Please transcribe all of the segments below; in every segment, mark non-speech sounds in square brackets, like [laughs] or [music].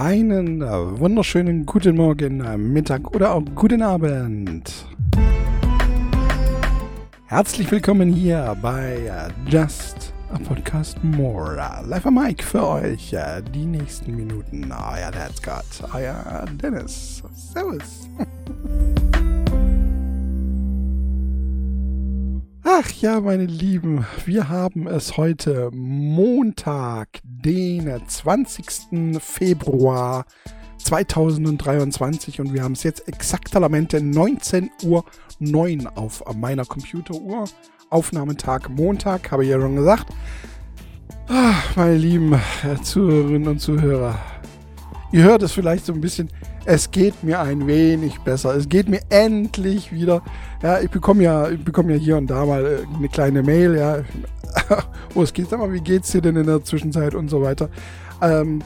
einen äh, wunderschönen guten Morgen, äh, Mittag oder auch guten Abend. Herzlich willkommen hier bei äh, Just a Podcast More. Live am Mike für euch die nächsten Minuten. Euer Dad's Scott, euer Dennis. Servus. [laughs] Ach ja, meine Lieben, wir haben es heute Montag, den 20. Februar 2023 und wir haben es jetzt exakteramente 19.09 Uhr auf meiner Computeruhr. Aufnahmetag Montag, habe ich ja schon gesagt. Ach, meine lieben Zuhörerinnen und Zuhörer, ihr hört es vielleicht so ein bisschen es geht mir ein wenig besser. Es geht mir endlich wieder. Ja, ich bekomme ja, ich bekomme ja hier und da mal äh, eine kleine Mail, ja. [laughs] Wo es geht, sag mal, wie geht's dir denn in der Zwischenzeit und so weiter. Ähm,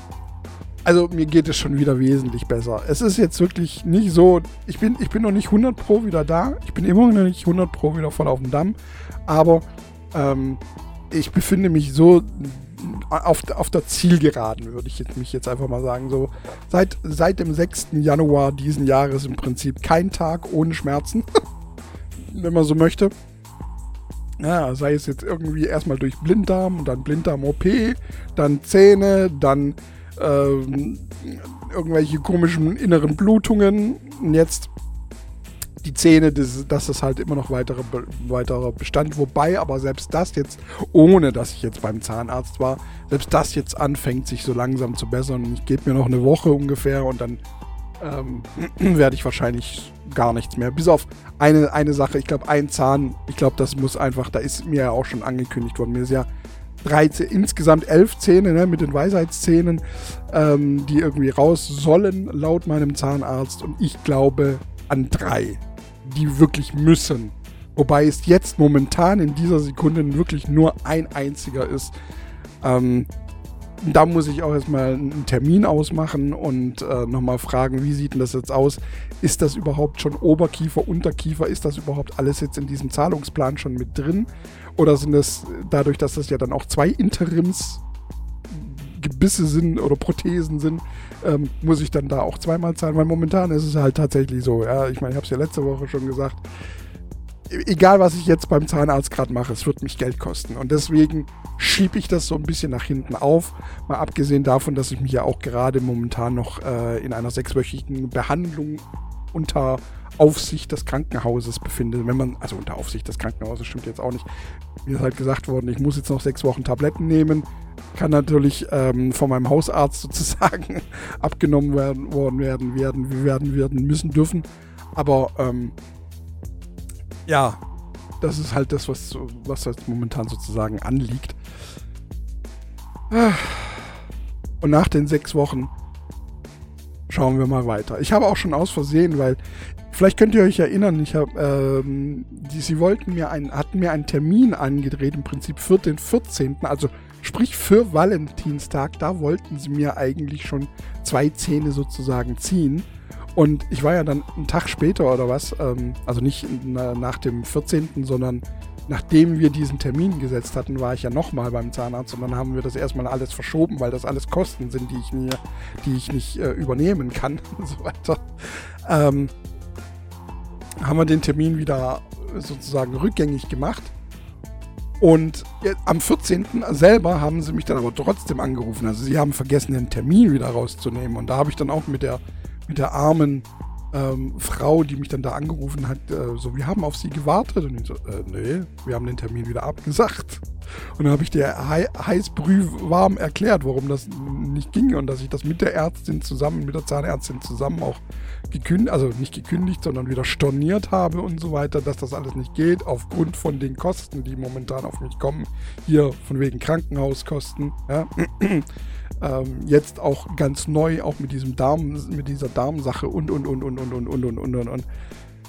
also mir geht es schon wieder wesentlich besser. Es ist jetzt wirklich nicht so, ich bin, ich bin noch nicht 100 Pro wieder da. Ich bin immer noch nicht 100 Pro wieder voll auf dem Damm. Aber ähm, ich befinde mich so auf, auf der Zielgeraden, würde ich jetzt, mich jetzt einfach mal sagen. So seit, seit dem 6. Januar diesen Jahres im Prinzip kein Tag ohne Schmerzen, [laughs] wenn man so möchte. Ja, sei es jetzt irgendwie erstmal durch Blinddarm und dann Blinddarm-OP, dann Zähne, dann ähm, irgendwelche komischen inneren Blutungen. Und jetzt die Zähne, das, das ist halt immer noch weitere, weiterer Bestand. Wobei aber selbst das jetzt, ohne dass ich jetzt beim Zahnarzt war, selbst das jetzt anfängt, sich so langsam zu bessern. Und ich gebe mir noch eine Woche ungefähr und dann ähm, [clears throat] werde ich wahrscheinlich gar nichts mehr. Bis auf eine, eine Sache, ich glaube, ein Zahn, ich glaube, das muss einfach, da ist mir ja auch schon angekündigt worden. Mir ist ja 13, insgesamt elf Zähne ne, mit den Weisheitszähnen, ähm, die irgendwie raus sollen, laut meinem Zahnarzt. Und ich glaube an drei die wirklich müssen. Wobei es jetzt momentan in dieser Sekunde wirklich nur ein einziger ist. Ähm, da muss ich auch erstmal einen Termin ausmachen und äh, nochmal fragen, wie sieht denn das jetzt aus? Ist das überhaupt schon Oberkiefer, Unterkiefer? Ist das überhaupt alles jetzt in diesem Zahlungsplan schon mit drin? Oder sind das dadurch, dass das ja dann auch zwei Interimsgebisse sind oder Prothesen sind, ähm, muss ich dann da auch zweimal zahlen, weil momentan ist es halt tatsächlich so. Ja, ich meine, ich habe es ja letzte Woche schon gesagt. E-, egal, was ich jetzt beim Zahnarzt gerade mache, es wird mich Geld kosten. Und deswegen schiebe ich das so ein bisschen nach hinten auf. Mal abgesehen davon, dass ich mich ja auch gerade momentan noch äh, in einer sechswöchigen Behandlung unter Aufsicht des Krankenhauses befinde. Wenn man, also unter Aufsicht des Krankenhauses stimmt jetzt auch nicht. Mir ist halt gesagt worden, ich muss jetzt noch sechs Wochen Tabletten nehmen kann natürlich ähm, von meinem Hausarzt [laughs] sozusagen abgenommen werden, worden werden, werden, werden, werden müssen dürfen. Aber ähm, ja, das ist halt das, was, was jetzt momentan sozusagen anliegt. Und nach den sechs Wochen schauen wir mal weiter. Ich habe auch schon aus Versehen, weil vielleicht könnt ihr euch erinnern, ich habe, ähm, die, sie wollten mir einen, hatten mir einen Termin angedreht, im Prinzip für den 14., also Sprich, für Valentinstag, da wollten sie mir eigentlich schon zwei Zähne sozusagen ziehen. Und ich war ja dann einen Tag später oder was, ähm, also nicht nach dem 14., sondern nachdem wir diesen Termin gesetzt hatten, war ich ja nochmal beim Zahnarzt und dann haben wir das erstmal alles verschoben, weil das alles Kosten sind, die ich, nie, die ich nicht äh, übernehmen kann [laughs] und so weiter. Ähm, haben wir den Termin wieder sozusagen rückgängig gemacht und am 14. selber haben sie mich dann aber trotzdem angerufen. Also sie haben vergessen, den Termin wieder rauszunehmen. Und da habe ich dann auch mit der, mit der armen ähm, Frau, die mich dann da angerufen hat, äh, so, wir haben auf sie gewartet. Und ich so, äh, nee, wir haben den Termin wieder abgesagt. Und dann habe ich dir hei heißbrühwarm erklärt, warum das nicht ging und dass ich das mit der Ärztin zusammen, mit der Zahnärztin zusammen auch gekündigt, also nicht gekündigt, sondern wieder storniert habe und so weiter, dass das alles nicht geht, aufgrund von den Kosten, die momentan auf mich kommen. Hier von wegen Krankenhauskosten. Ja. Ähm, jetzt auch ganz neu, auch mit diesem Darm, mit dieser Darmsache und und und und und und und und und und und.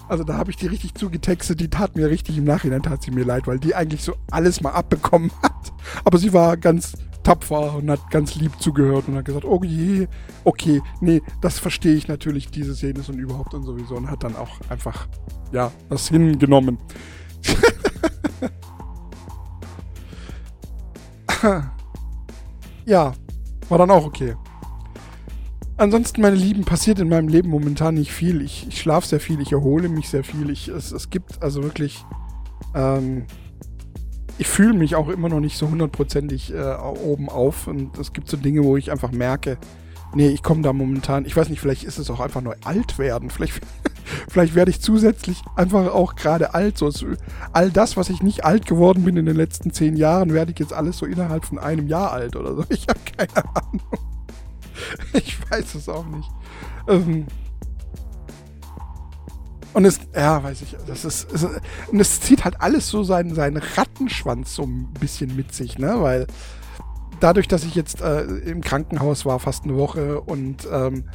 Also da habe ich die richtig zugetextet, die tat mir richtig im Nachhinein tat sie mir leid, weil die eigentlich so alles mal abbekommen [laughs] hat. Aber sie war ganz tapfer und hat ganz lieb zugehört und hat gesagt, oh je, okay, nee, das verstehe ich natürlich, diese Szene und überhaupt und sowieso und hat dann auch einfach, ja, das hingenommen. [laughs] ja, war dann auch okay. Ansonsten, meine Lieben, passiert in meinem Leben momentan nicht viel. Ich, ich schlafe sehr viel, ich erhole mich sehr viel. Ich, es, es gibt also wirklich. Ähm, ich fühle mich auch immer noch nicht so hundertprozentig äh, oben auf. Und es gibt so Dinge, wo ich einfach merke, nee, ich komme da momentan. Ich weiß nicht, vielleicht ist es auch einfach nur alt werden. Vielleicht, vielleicht werde ich zusätzlich einfach auch gerade alt. So, all das, was ich nicht alt geworden bin in den letzten zehn Jahren, werde ich jetzt alles so innerhalb von einem Jahr alt oder so. [laughs] Ich habe keine Ahnung. Ich weiß es auch nicht. Ähm und es, ja, weiß ich, das ist, es, und es zieht halt alles so seinen, seinen Rattenschwanz so ein bisschen mit sich, ne, weil dadurch, dass ich jetzt äh, im Krankenhaus war, fast eine Woche und ähm,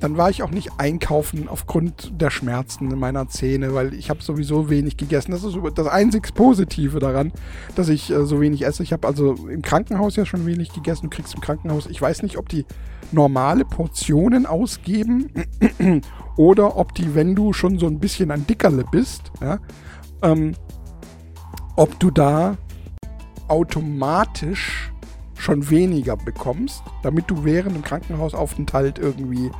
dann war ich auch nicht einkaufen aufgrund der Schmerzen in meiner Zähne, weil ich habe sowieso wenig gegessen. Das ist das einzig Positive daran, dass ich äh, so wenig esse. Ich habe also im Krankenhaus ja schon wenig gegessen. Du kriegst im Krankenhaus, ich weiß nicht, ob die normale Portionen ausgeben [clears throat] oder ob die, wenn du schon so ein bisschen ein Dickerle bist, ja, ähm, ob du da automatisch schon weniger bekommst, damit du während dem Krankenhausaufenthalt irgendwie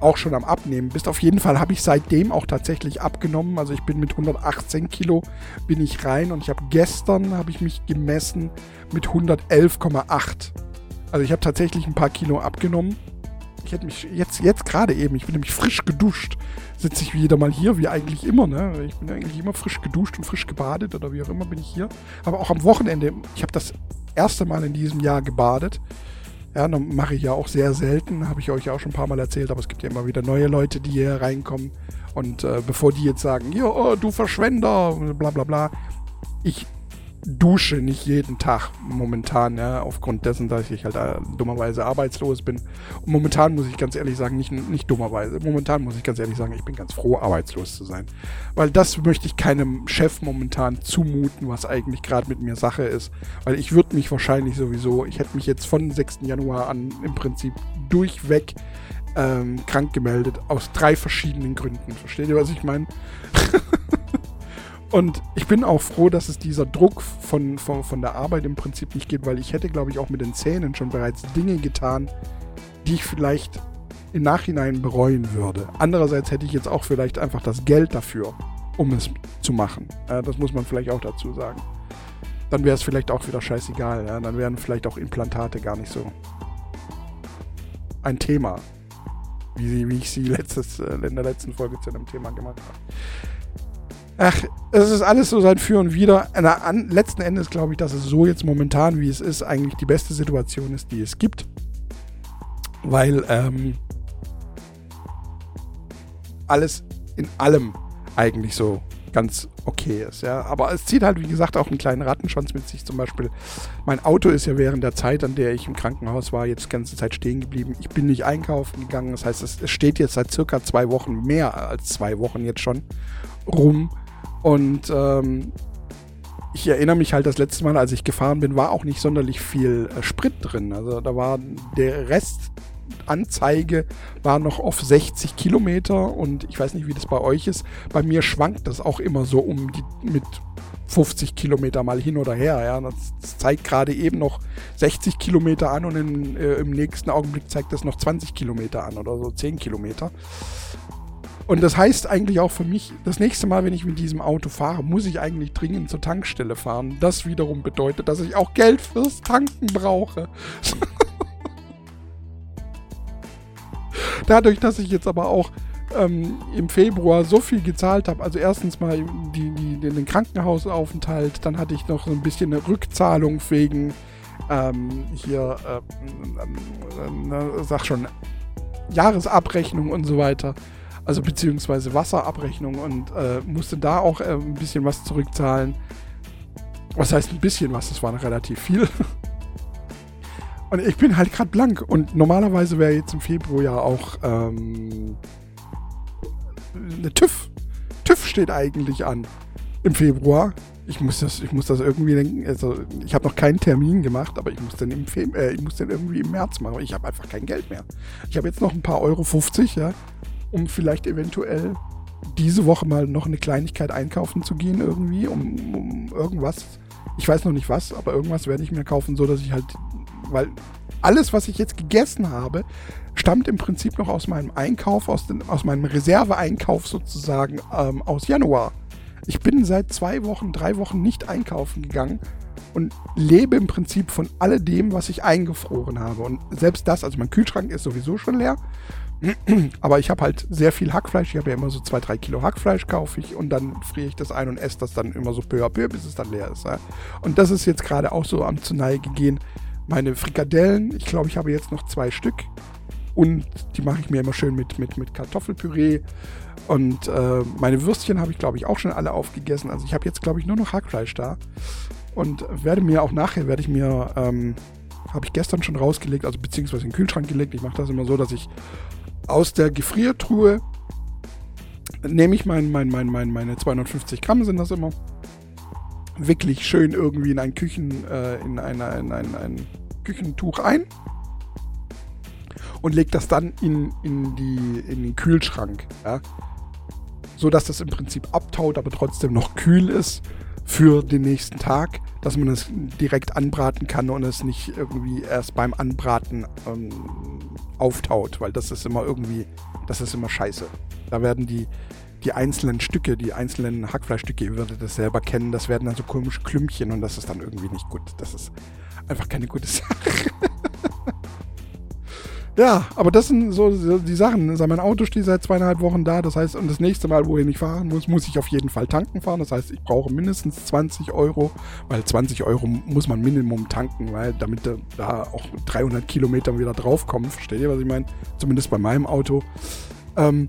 auch schon am Abnehmen bist. Auf jeden Fall habe ich seitdem auch tatsächlich abgenommen. Also ich bin mit 118 Kilo bin ich rein und ich habe gestern habe ich mich gemessen mit 111,8. Also ich habe tatsächlich ein paar Kilo abgenommen. Ich hätte mich jetzt, jetzt gerade eben, ich bin nämlich frisch geduscht, sitze ich wieder mal hier, wie eigentlich immer, ne? Ich bin eigentlich immer frisch geduscht und frisch gebadet oder wie auch immer bin ich hier. Aber auch am Wochenende, ich habe das erste Mal in diesem Jahr gebadet. Ja, mache ich ja auch sehr selten, habe ich euch auch schon ein paar Mal erzählt, aber es gibt ja immer wieder neue Leute, die hier reinkommen. Und äh, bevor die jetzt sagen, ja, oh, du Verschwender, bla bla bla, ich dusche nicht jeden Tag momentan, ja, aufgrund dessen, dass ich halt äh, dummerweise arbeitslos bin. Und momentan muss ich ganz ehrlich sagen, nicht, nicht dummerweise, momentan muss ich ganz ehrlich sagen, ich bin ganz froh, arbeitslos zu sein. Weil das möchte ich keinem Chef momentan zumuten, was eigentlich gerade mit mir Sache ist. Weil ich würde mich wahrscheinlich sowieso, ich hätte mich jetzt von 6. Januar an im Prinzip durchweg ähm, krank gemeldet, aus drei verschiedenen Gründen. Versteht ihr, was ich meine? [laughs] Und ich bin auch froh, dass es dieser Druck von, von, von der Arbeit im Prinzip nicht gibt, weil ich hätte, glaube ich, auch mit den Zähnen schon bereits Dinge getan, die ich vielleicht im Nachhinein bereuen würde. Andererseits hätte ich jetzt auch vielleicht einfach das Geld dafür, um es zu machen. Ja, das muss man vielleicht auch dazu sagen. Dann wäre es vielleicht auch wieder scheißegal. Ja? Dann wären vielleicht auch Implantate gar nicht so ein Thema, wie, sie, wie ich sie letztes, äh, in der letzten Folge zu einem Thema gemacht habe. Ach, es ist alles so sein Für und Wider. Na, an, letzten Endes glaube ich, dass es so jetzt momentan, wie es ist, eigentlich die beste Situation ist, die es gibt. Weil ähm, alles in allem eigentlich so ganz okay ist. Ja. Aber es zieht halt, wie gesagt, auch einen kleinen Rattenschwanz mit sich. Zum Beispiel, mein Auto ist ja während der Zeit, an der ich im Krankenhaus war, jetzt die ganze Zeit stehen geblieben. Ich bin nicht einkaufen gegangen. Das heißt, es, steht jetzt seit circa zwei Wochen, mehr als zwei Wochen jetzt schon rum. Und ähm, ich erinnere mich halt das letzte Mal, als ich gefahren bin, war auch nicht sonderlich viel äh, Sprit drin. Also da war der Restanzeige war noch auf 60 Kilometer und ich weiß nicht, wie das bei euch ist. Bei mir schwankt das auch immer so um die mit 50 Kilometer mal hin oder her. Ja, das, das zeigt gerade eben noch 60 Kilometer an und in, äh, im nächsten Augenblick zeigt das noch 20 Kilometer an oder so 10 Kilometer. Und das heißt eigentlich auch für mich, das nächste Mal, wenn ich mit diesem Auto fahre, muss ich eigentlich dringend zur Tankstelle fahren. Das wiederum bedeutet, dass ich auch Geld fürs Tanken brauche. [laughs] Dadurch, dass ich jetzt aber auch ähm, im Februar so viel gezahlt habe, also erstens mal die, die, den Krankenhausaufenthalt, dann hatte ich noch so ein bisschen eine Rückzahlung wegen ähm, hier, äh, äh, äh, sag schon, Jahresabrechnung und so weiter also beziehungsweise Wasserabrechnung und äh, musste da auch äh, ein bisschen was zurückzahlen. Was heißt ein bisschen was? Das war noch relativ viel. [laughs] Und ich bin halt gerade blank. Und normalerweise wäre jetzt im Februar ja auch ähm, eine TÜV. TÜV steht eigentlich an. Im Februar. Ich muss das, ich muss das irgendwie denken. Also ich habe noch keinen Termin gemacht, aber ich muss den im Feb äh, ich muss den irgendwie im März machen. Ich habe einfach kein Geld mehr. Ich habe jetzt noch ein paar Euro 50, ja um vielleicht eventuell diese Woche mal noch eine Kleinigkeit einkaufen zu gehen irgendwie, um, um irgendwas. Ich weiß noch nicht was, aber irgendwas werde ich mir kaufen, so dass ich halt, weil alles, was ich jetzt gegessen habe, stammt im Prinzip noch aus meinem Einkauf, aus, den, aus meinem Reserveeinkauf sozusagen ähm, aus Januar. Ich bin seit zwei Wochen, drei Wochen nicht einkaufen gegangen und lebe im Prinzip von alledem, was ich eingefroren habe. Und selbst das, also mein Kühlschrank ist sowieso schon leer. [clears throat] Aber ich habe halt sehr viel Hackfleisch. Ich habe ja immer so zwei, drei Kilo Hackfleisch kaufe ich und dann friere ich das ein und esse das dann immer so peu à peu, bis es dann leer ist. Ja. Und das ist jetzt gerade auch so am zu Neige gehen. Meine Frikadellen, ich glaube, ich habe jetzt noch zwei Stück. Und die mache ich mir immer schön mit, mit, mit Kartoffelpüree. Und äh, meine Würstchen habe ich, glaube ich, auch schon alle aufgegessen. Also ich habe jetzt, glaube ich, nur noch Hackfleisch da. Und werde mir auch nachher, werde ich mir, ähm, habe ich gestern schon rausgelegt, also beziehungsweise in den Kühlschrank gelegt. Ich mache das immer so, dass ich aus der Gefriertruhe nehme ich mein, mein, mein, mein, meine 250 Gramm sind das immer. Wirklich schön irgendwie in ein Küchen, äh, in, eine, in ein, ein Küchentuch ein und lege das dann in, in, die, in den Kühlschrank. Ja? So dass das im Prinzip abtaut, aber trotzdem noch kühl ist für den nächsten Tag, dass man es direkt anbraten kann und es nicht irgendwie erst beim Anbraten ähm, auftaut, weil das ist immer irgendwie, das ist immer scheiße. Da werden die, die einzelnen Stücke, die einzelnen Hackfleischstücke, ihr würdet das selber kennen, das werden dann so komische Klümpchen und das ist dann irgendwie nicht gut. Das ist einfach keine gute Sache. Ja, aber das sind so die Sachen. Also mein Auto steht seit zweieinhalb Wochen da. Das heißt, und das nächste Mal, wo ich fahren muss, muss ich auf jeden Fall tanken fahren. Das heißt, ich brauche mindestens 20 Euro, weil 20 Euro muss man Minimum tanken, weil damit da auch 300 Kilometer wieder draufkommen. Versteht ihr, was ich meine? Zumindest bei meinem Auto. Ähm,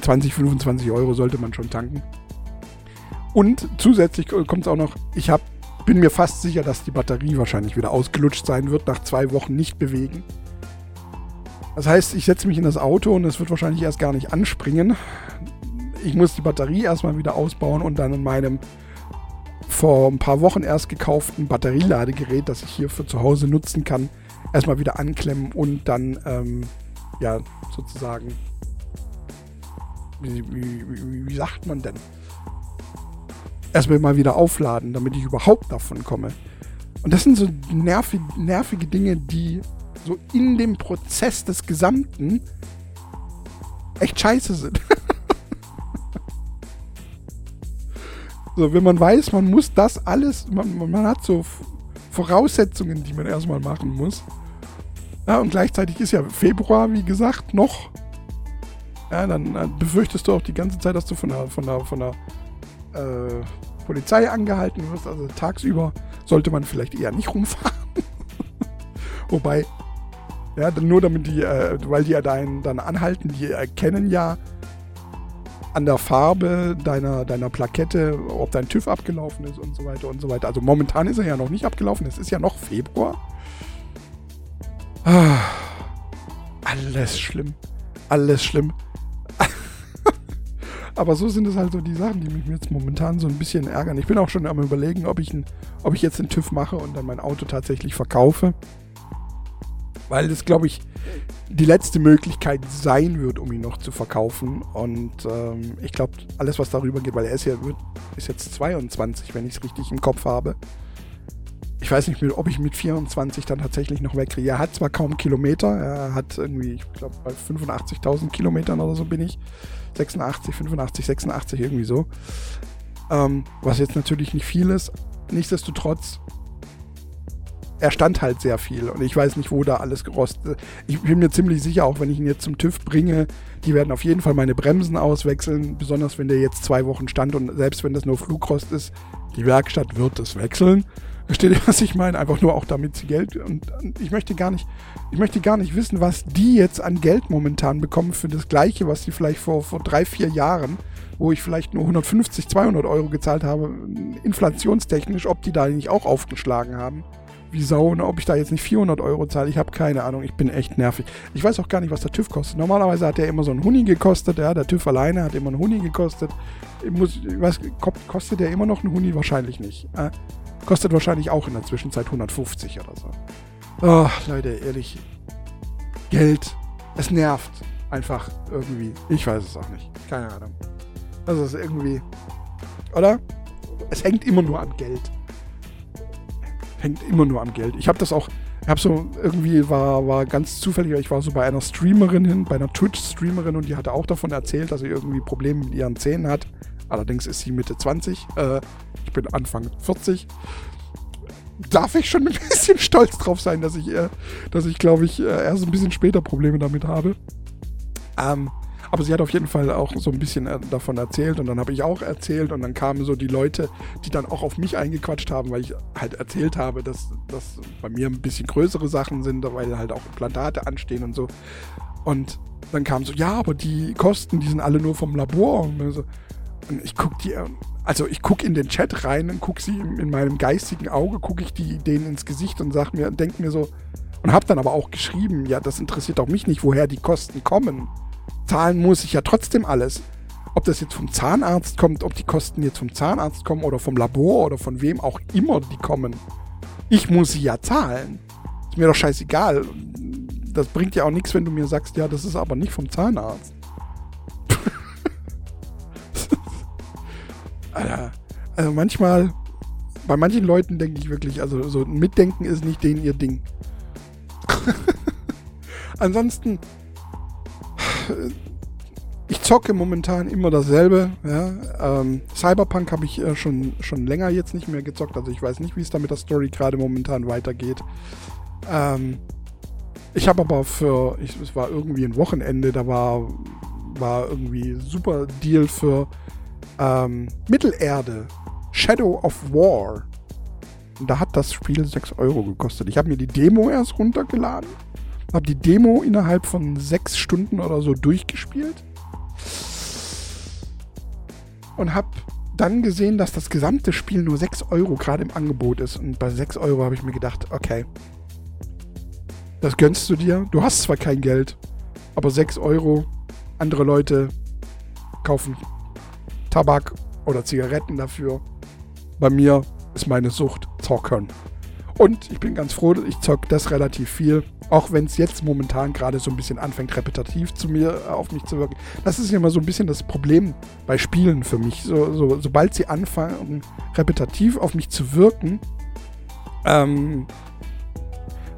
20, 25 Euro sollte man schon tanken. Und zusätzlich kommt es auch noch, ich hab, bin mir fast sicher, dass die Batterie wahrscheinlich wieder ausgelutscht sein wird, nach zwei Wochen nicht bewegen. Das heißt, ich setze mich in das Auto und es wird wahrscheinlich erst gar nicht anspringen. Ich muss die Batterie erstmal wieder ausbauen und dann in meinem vor ein paar Wochen erst gekauften Batterieladegerät, das ich hier für zu Hause nutzen kann, erstmal wieder anklemmen und dann, ähm, ja, sozusagen, wie, wie, wie, sagt man denn? Erstmal mal wieder aufladen, damit ich überhaupt davon komme. Und das sind so nervige, nervige Dinge, die so in dem Prozess des Gesamten echt scheiße sind. [laughs] so, wenn man weiß, man muss das alles, man, man hat so Voraussetzungen, die man erstmal machen muss. Ja, und gleichzeitig ist ja Februar, wie gesagt, noch. Ja, dann, befürchtest du auch die ganze Zeit, dass du von der, von der, von der äh, Polizei angehalten wirst. Also tagsüber sollte man vielleicht eher nicht rumfahren. [laughs] Wobei, ja, nur damit die, äh, weil die ja dein, dann anhalten, die erkennen ja an der Farbe deiner, deiner Plakette, ob dein TÜV abgelaufen ist und so weiter und so weiter. Also momentan ist er ja noch nicht abgelaufen, es ist ja noch Februar. Ah, alles schlimm. Alles schlimm. [laughs] Aber so sind es halt so die Sachen, die mich jetzt momentan so ein bisschen ärgern. Ich bin auch schon am überlegen, ob ich, ein, ob ich jetzt den TÜV mache und dann mein Auto tatsächlich verkaufe weil das, glaube ich, die letzte Möglichkeit sein wird, um ihn noch zu verkaufen. Und ähm, ich glaube, alles, was darüber geht, weil er ist ja wird, ist jetzt 22, wenn ich es richtig im Kopf habe. Ich weiß nicht, ob ich mit 24 dann tatsächlich noch wegkriege. Er hat zwar kaum Kilometer, er hat irgendwie, ich glaube, bei 85.000 Kilometern oder so bin ich. 86, 85, 86, irgendwie so. Ähm, was jetzt natürlich nicht viel ist. Nichtsdestotrotz er stand halt sehr viel und ich weiß nicht, wo da alles gerostet. Ich bin mir ziemlich sicher, auch wenn ich ihn jetzt zum TÜV bringe, die werden auf jeden Fall meine Bremsen auswechseln, besonders wenn der jetzt zwei Wochen stand und selbst wenn das nur Flugrost ist, die Werkstatt wird es wechseln. Versteht ihr, [laughs] was ich meine? Einfach nur auch damit sie Geld und ich möchte gar nicht, ich möchte gar nicht wissen, was die jetzt an Geld momentan bekommen für das Gleiche, was sie vielleicht vor, vor drei, vier Jahren wo ich vielleicht nur 150, 200 Euro gezahlt habe, inflationstechnisch, ob die da nicht auch aufgeschlagen haben wie Sau. Und ob ich da jetzt nicht 400 Euro zahle, ich habe keine Ahnung. Ich bin echt nervig. Ich weiß auch gar nicht, was der TÜV kostet. Normalerweise hat der immer so einen Huni gekostet. Ja, der TÜV alleine hat immer einen Huni gekostet. Ich, muss, ich weiß, kostet der immer noch einen Huni? Wahrscheinlich nicht. Äh, kostet wahrscheinlich auch in der Zwischenzeit 150 oder so. Oh, Leute, ehrlich. Geld. Es nervt. Einfach irgendwie. Ich weiß es auch nicht. Keine Ahnung. Das ist irgendwie. Oder? Es hängt immer nur an Geld hängt immer nur am Geld. Ich habe das auch, Ich habe so irgendwie war, war ganz zufällig, ich war so bei einer Streamerin hin, bei einer Twitch-Streamerin und die hatte auch davon erzählt, dass sie irgendwie Probleme mit ihren Zähnen hat. Allerdings ist sie Mitte 20. Äh, ich bin Anfang 40. Darf ich schon ein [laughs] bisschen stolz drauf sein, dass ich, äh, dass ich glaube ich, äh, erst ein bisschen später Probleme damit habe. Ähm, aber sie hat auf jeden Fall auch so ein bisschen äh, davon erzählt und dann habe ich auch erzählt und dann kamen so die Leute, die dann auch auf mich eingequatscht haben, weil ich halt erzählt habe, dass das bei mir ein bisschen größere Sachen sind, weil halt auch Implantate anstehen und so. Und dann kam so, ja, aber die Kosten, die sind alle nur vom Labor. Und, und ich gucke die, also ich gucke in den Chat rein und gucke sie in meinem geistigen Auge, gucke ich die denen ins Gesicht und sag mir, denke mir so, und habe dann aber auch geschrieben, ja, das interessiert auch mich nicht, woher die Kosten kommen zahlen muss ich ja trotzdem alles. Ob das jetzt vom Zahnarzt kommt, ob die Kosten jetzt vom Zahnarzt kommen oder vom Labor oder von wem auch immer die kommen. Ich muss sie ja zahlen. Ist mir doch scheißegal. Das bringt ja auch nichts, wenn du mir sagst, ja, das ist aber nicht vom Zahnarzt. [laughs] Alter, also manchmal, bei manchen Leuten denke ich wirklich, also so Mitdenken ist nicht denen ihr Ding. [laughs] Ansonsten, ich zocke momentan immer dasselbe. Ja. Ähm, Cyberpunk habe ich äh, schon, schon länger jetzt nicht mehr gezockt. Also ich weiß nicht, wie es da mit der Story gerade momentan weitergeht. Ähm, ich habe aber für, ich, es war irgendwie ein Wochenende, da war, war irgendwie super Deal für ähm, Mittelerde. Shadow of War. Und da hat das Spiel 6 Euro gekostet. Ich habe mir die Demo erst runtergeladen habe die Demo innerhalb von sechs Stunden oder so durchgespielt. Und habe dann gesehen, dass das gesamte Spiel nur 6 Euro gerade im Angebot ist. Und bei 6 Euro habe ich mir gedacht, okay, das gönnst du dir. Du hast zwar kein Geld, aber 6 Euro, andere Leute kaufen Tabak oder Zigaretten dafür. Bei mir ist meine Sucht Zockern. Und ich bin ganz froh, ich zocke das relativ viel. Auch wenn es jetzt momentan gerade so ein bisschen anfängt, repetitiv zu mir, äh, auf mich zu wirken. Das ist ja immer so ein bisschen das Problem bei Spielen für mich. So, so, sobald sie anfangen, repetitiv auf mich zu wirken, ähm,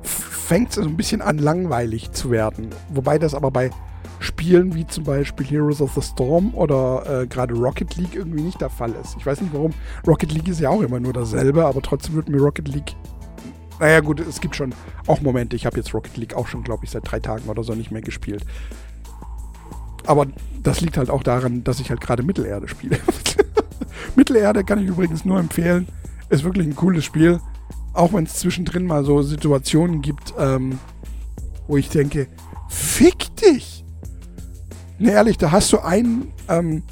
fängt es so ein bisschen an, langweilig zu werden. Wobei das aber bei Spielen wie zum Beispiel Heroes of the Storm oder äh, gerade Rocket League irgendwie nicht der Fall ist. Ich weiß nicht warum. Rocket League ist ja auch immer nur dasselbe, aber trotzdem wird mir Rocket League naja, gut, es gibt schon auch Momente. Ich habe jetzt Rocket League auch schon, glaube ich, seit drei Tagen oder so nicht mehr gespielt. Aber das liegt halt auch daran, dass ich halt gerade Mittelerde spiele. [laughs] Mittelerde kann ich übrigens nur empfehlen. Ist wirklich ein cooles Spiel. Auch wenn es zwischendrin mal so Situationen gibt, ähm, wo ich denke, fick dich! Ne, ehrlich, da hast du einen, ähm,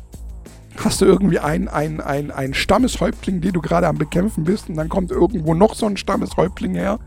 hast du irgendwie einen, einen, einen, einen Stammeshäuptling, den du gerade am Bekämpfen bist, und dann kommt irgendwo noch so ein Stammeshäuptling her.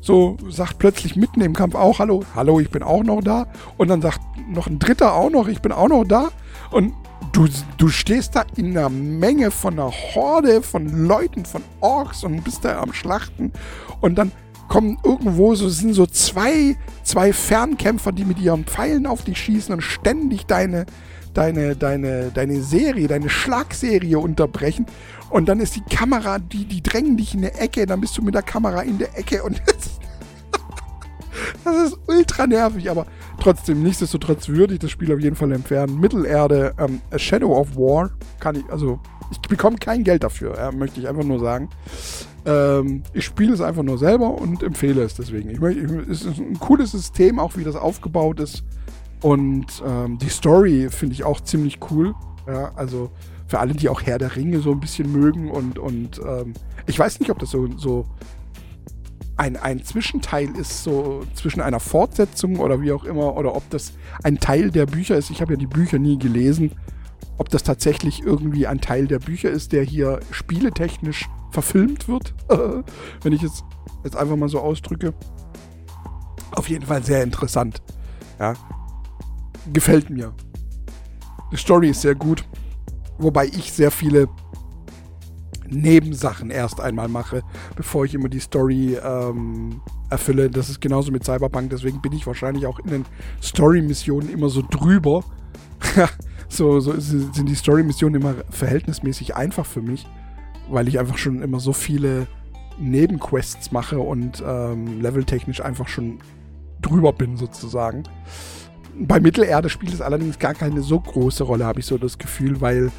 So sagt plötzlich mitten im Kampf auch Hallo, hallo, ich bin auch noch da. Und dann sagt noch ein Dritter auch noch, ich bin auch noch da. Und du, du stehst da in einer Menge von einer Horde von Leuten, von Orks und bist da am Schlachten. Und dann kommen irgendwo so, sind so zwei, zwei Fernkämpfer, die mit ihren Pfeilen auf dich schießen und ständig deine, deine, deine, deine Serie, deine Schlagserie unterbrechen. Und dann ist die Kamera, die, die drängen dich in der Ecke, dann bist du mit der Kamera in der Ecke und [laughs] das, das ist ultra nervig, aber trotzdem, nichtsdestotrotz würde ich das Spiel auf jeden Fall empfehlen. Mittelerde, ähm, A Shadow of War, kann ich, also ich bekomme kein Geld dafür, ja, möchte ich einfach nur sagen. Ähm, ich spiele es einfach nur selber und empfehle es deswegen. Ich, es ist ein cooles System, auch wie das aufgebaut ist. Und ähm, die Story finde ich auch ziemlich cool. Ja, also für alle, die auch Herr der Ringe so ein bisschen mögen und, und ähm, ich weiß nicht, ob das so, so ein, ein Zwischenteil ist, so zwischen einer Fortsetzung oder wie auch immer, oder ob das ein Teil der Bücher ist. Ich habe ja die Bücher nie gelesen. Ob das tatsächlich irgendwie ein Teil der Bücher ist, der hier spieletechnisch verfilmt wird, [laughs] wenn ich es jetzt einfach mal so ausdrücke. Auf jeden Fall sehr interessant. Ja, gefällt mir. Die Story ist sehr gut. Wobei ich sehr viele Nebensachen erst einmal mache, bevor ich immer die Story ähm, erfülle. Das ist genauso mit Cyberpunk, deswegen bin ich wahrscheinlich auch in den Story-Missionen immer so drüber. [laughs] so, so sind die Story-Missionen immer verhältnismäßig einfach für mich, weil ich einfach schon immer so viele Nebenquests mache und ähm, leveltechnisch einfach schon drüber bin sozusagen. Bei Mittelerde spielt es allerdings gar keine so große Rolle, habe ich so das Gefühl, weil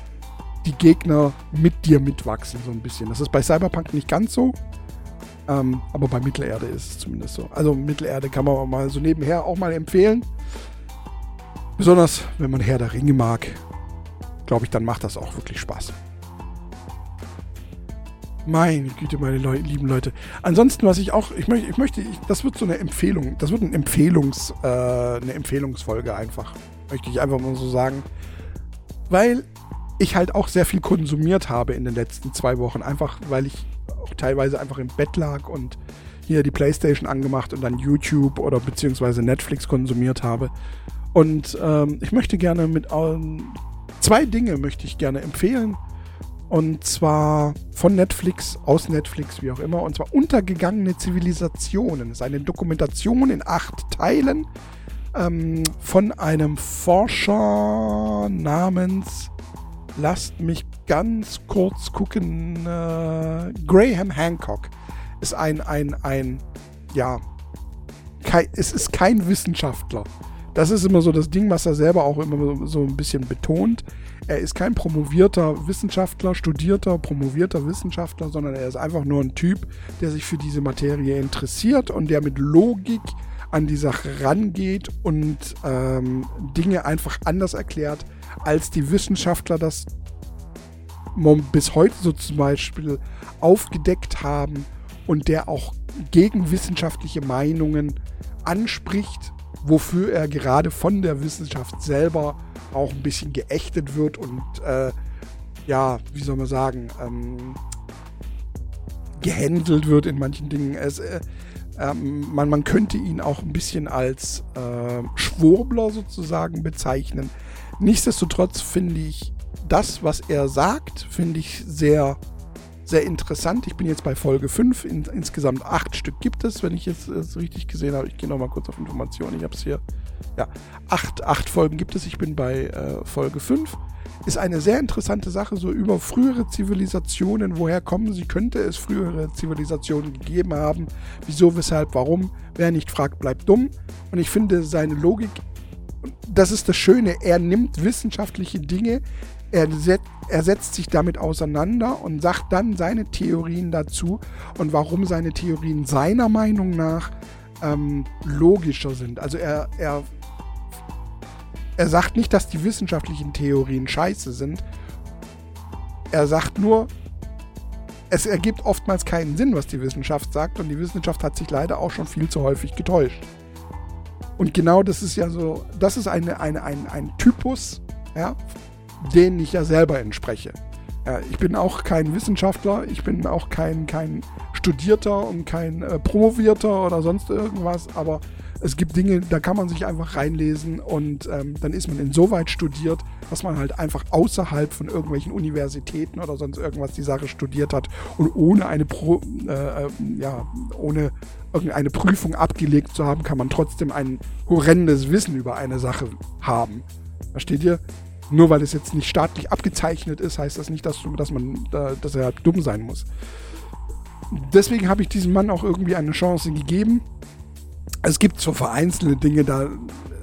die Gegner mit dir mitwachsen so ein bisschen. Das ist bei Cyberpunk nicht ganz so, ähm, aber bei Mittelerde ist es zumindest so. Also Mittelerde kann man mal so nebenher auch mal empfehlen. Besonders wenn man Herr der Ringe mag, glaube ich, dann macht das auch wirklich Spaß. Meine Güte, meine Leu lieben Leute. Ansonsten, was ich auch, ich möchte, ich möchte, ich, das wird so eine Empfehlung, das wird ein Empfehlungs, äh, eine Empfehlungsfolge einfach. Möchte ich einfach mal so sagen. Weil ich halt auch sehr viel konsumiert habe in den letzten zwei Wochen. Einfach, weil ich auch teilweise einfach im Bett lag und hier die Playstation angemacht und dann YouTube oder beziehungsweise Netflix konsumiert habe. Und ähm, ich möchte gerne mit ähm, zwei Dinge möchte ich gerne empfehlen. Und zwar von Netflix, aus Netflix, wie auch immer. Und zwar Untergegangene Zivilisationen. Das ist eine Dokumentation in acht Teilen ähm, von einem Forscher namens, lasst mich ganz kurz gucken, äh, Graham Hancock. Ist ein, ein, ein, ja, kein, es ist kein Wissenschaftler. Das ist immer so das Ding, was er selber auch immer so ein bisschen betont. Er ist kein promovierter Wissenschaftler, studierter, promovierter Wissenschaftler, sondern er ist einfach nur ein Typ, der sich für diese Materie interessiert und der mit Logik an die Sache rangeht und ähm, Dinge einfach anders erklärt, als die Wissenschaftler das bis heute so zum Beispiel aufgedeckt haben und der auch gegen wissenschaftliche Meinungen anspricht, wofür er gerade von der Wissenschaft selber auch ein bisschen geächtet wird und äh, ja, wie soll man sagen, ähm, gehandelt wird in manchen Dingen. Es, äh, ähm, man, man könnte ihn auch ein bisschen als äh, Schwurbler sozusagen bezeichnen. Nichtsdestotrotz finde ich das, was er sagt, finde ich sehr, sehr interessant. Ich bin jetzt bei Folge 5. In, insgesamt acht Stück gibt es, wenn ich jetzt es richtig gesehen habe. Ich gehe nochmal kurz auf Informationen. Ich habe es hier ja, acht, acht Folgen gibt es. Ich bin bei äh, Folge 5. Ist eine sehr interessante Sache, so über frühere Zivilisationen. Woher kommen sie? Könnte es frühere Zivilisationen gegeben haben? Wieso, weshalb, warum? Wer nicht fragt, bleibt dumm. Und ich finde seine Logik, das ist das Schöne, er nimmt wissenschaftliche Dinge, er, set, er setzt sich damit auseinander und sagt dann seine Theorien dazu und warum seine Theorien seiner Meinung nach ähm, logischer sind. Also er, er, er sagt nicht, dass die wissenschaftlichen Theorien scheiße sind. Er sagt nur, es ergibt oftmals keinen Sinn, was die Wissenschaft sagt, und die Wissenschaft hat sich leider auch schon viel zu häufig getäuscht. Und genau das ist ja so, das ist eine, eine, ein, ein Typus, ja, den ich ja selber entspreche. Ja, ich bin auch kein Wissenschaftler, ich bin auch kein, kein Studierter und kein äh, Promovierter oder sonst irgendwas, aber es gibt Dinge, da kann man sich einfach reinlesen und ähm, dann ist man insoweit studiert, dass man halt einfach außerhalb von irgendwelchen Universitäten oder sonst irgendwas die Sache studiert hat und ohne eine Pro, äh, äh ja, ohne irgendeine Prüfung abgelegt zu haben, kann man trotzdem ein horrendes Wissen über eine Sache haben. Versteht ihr? Nur weil es jetzt nicht staatlich abgezeichnet ist, heißt das nicht, dass, dass, man, dass er dumm sein muss. Deswegen habe ich diesem Mann auch irgendwie eine Chance gegeben. Es gibt so vereinzelte Dinge, da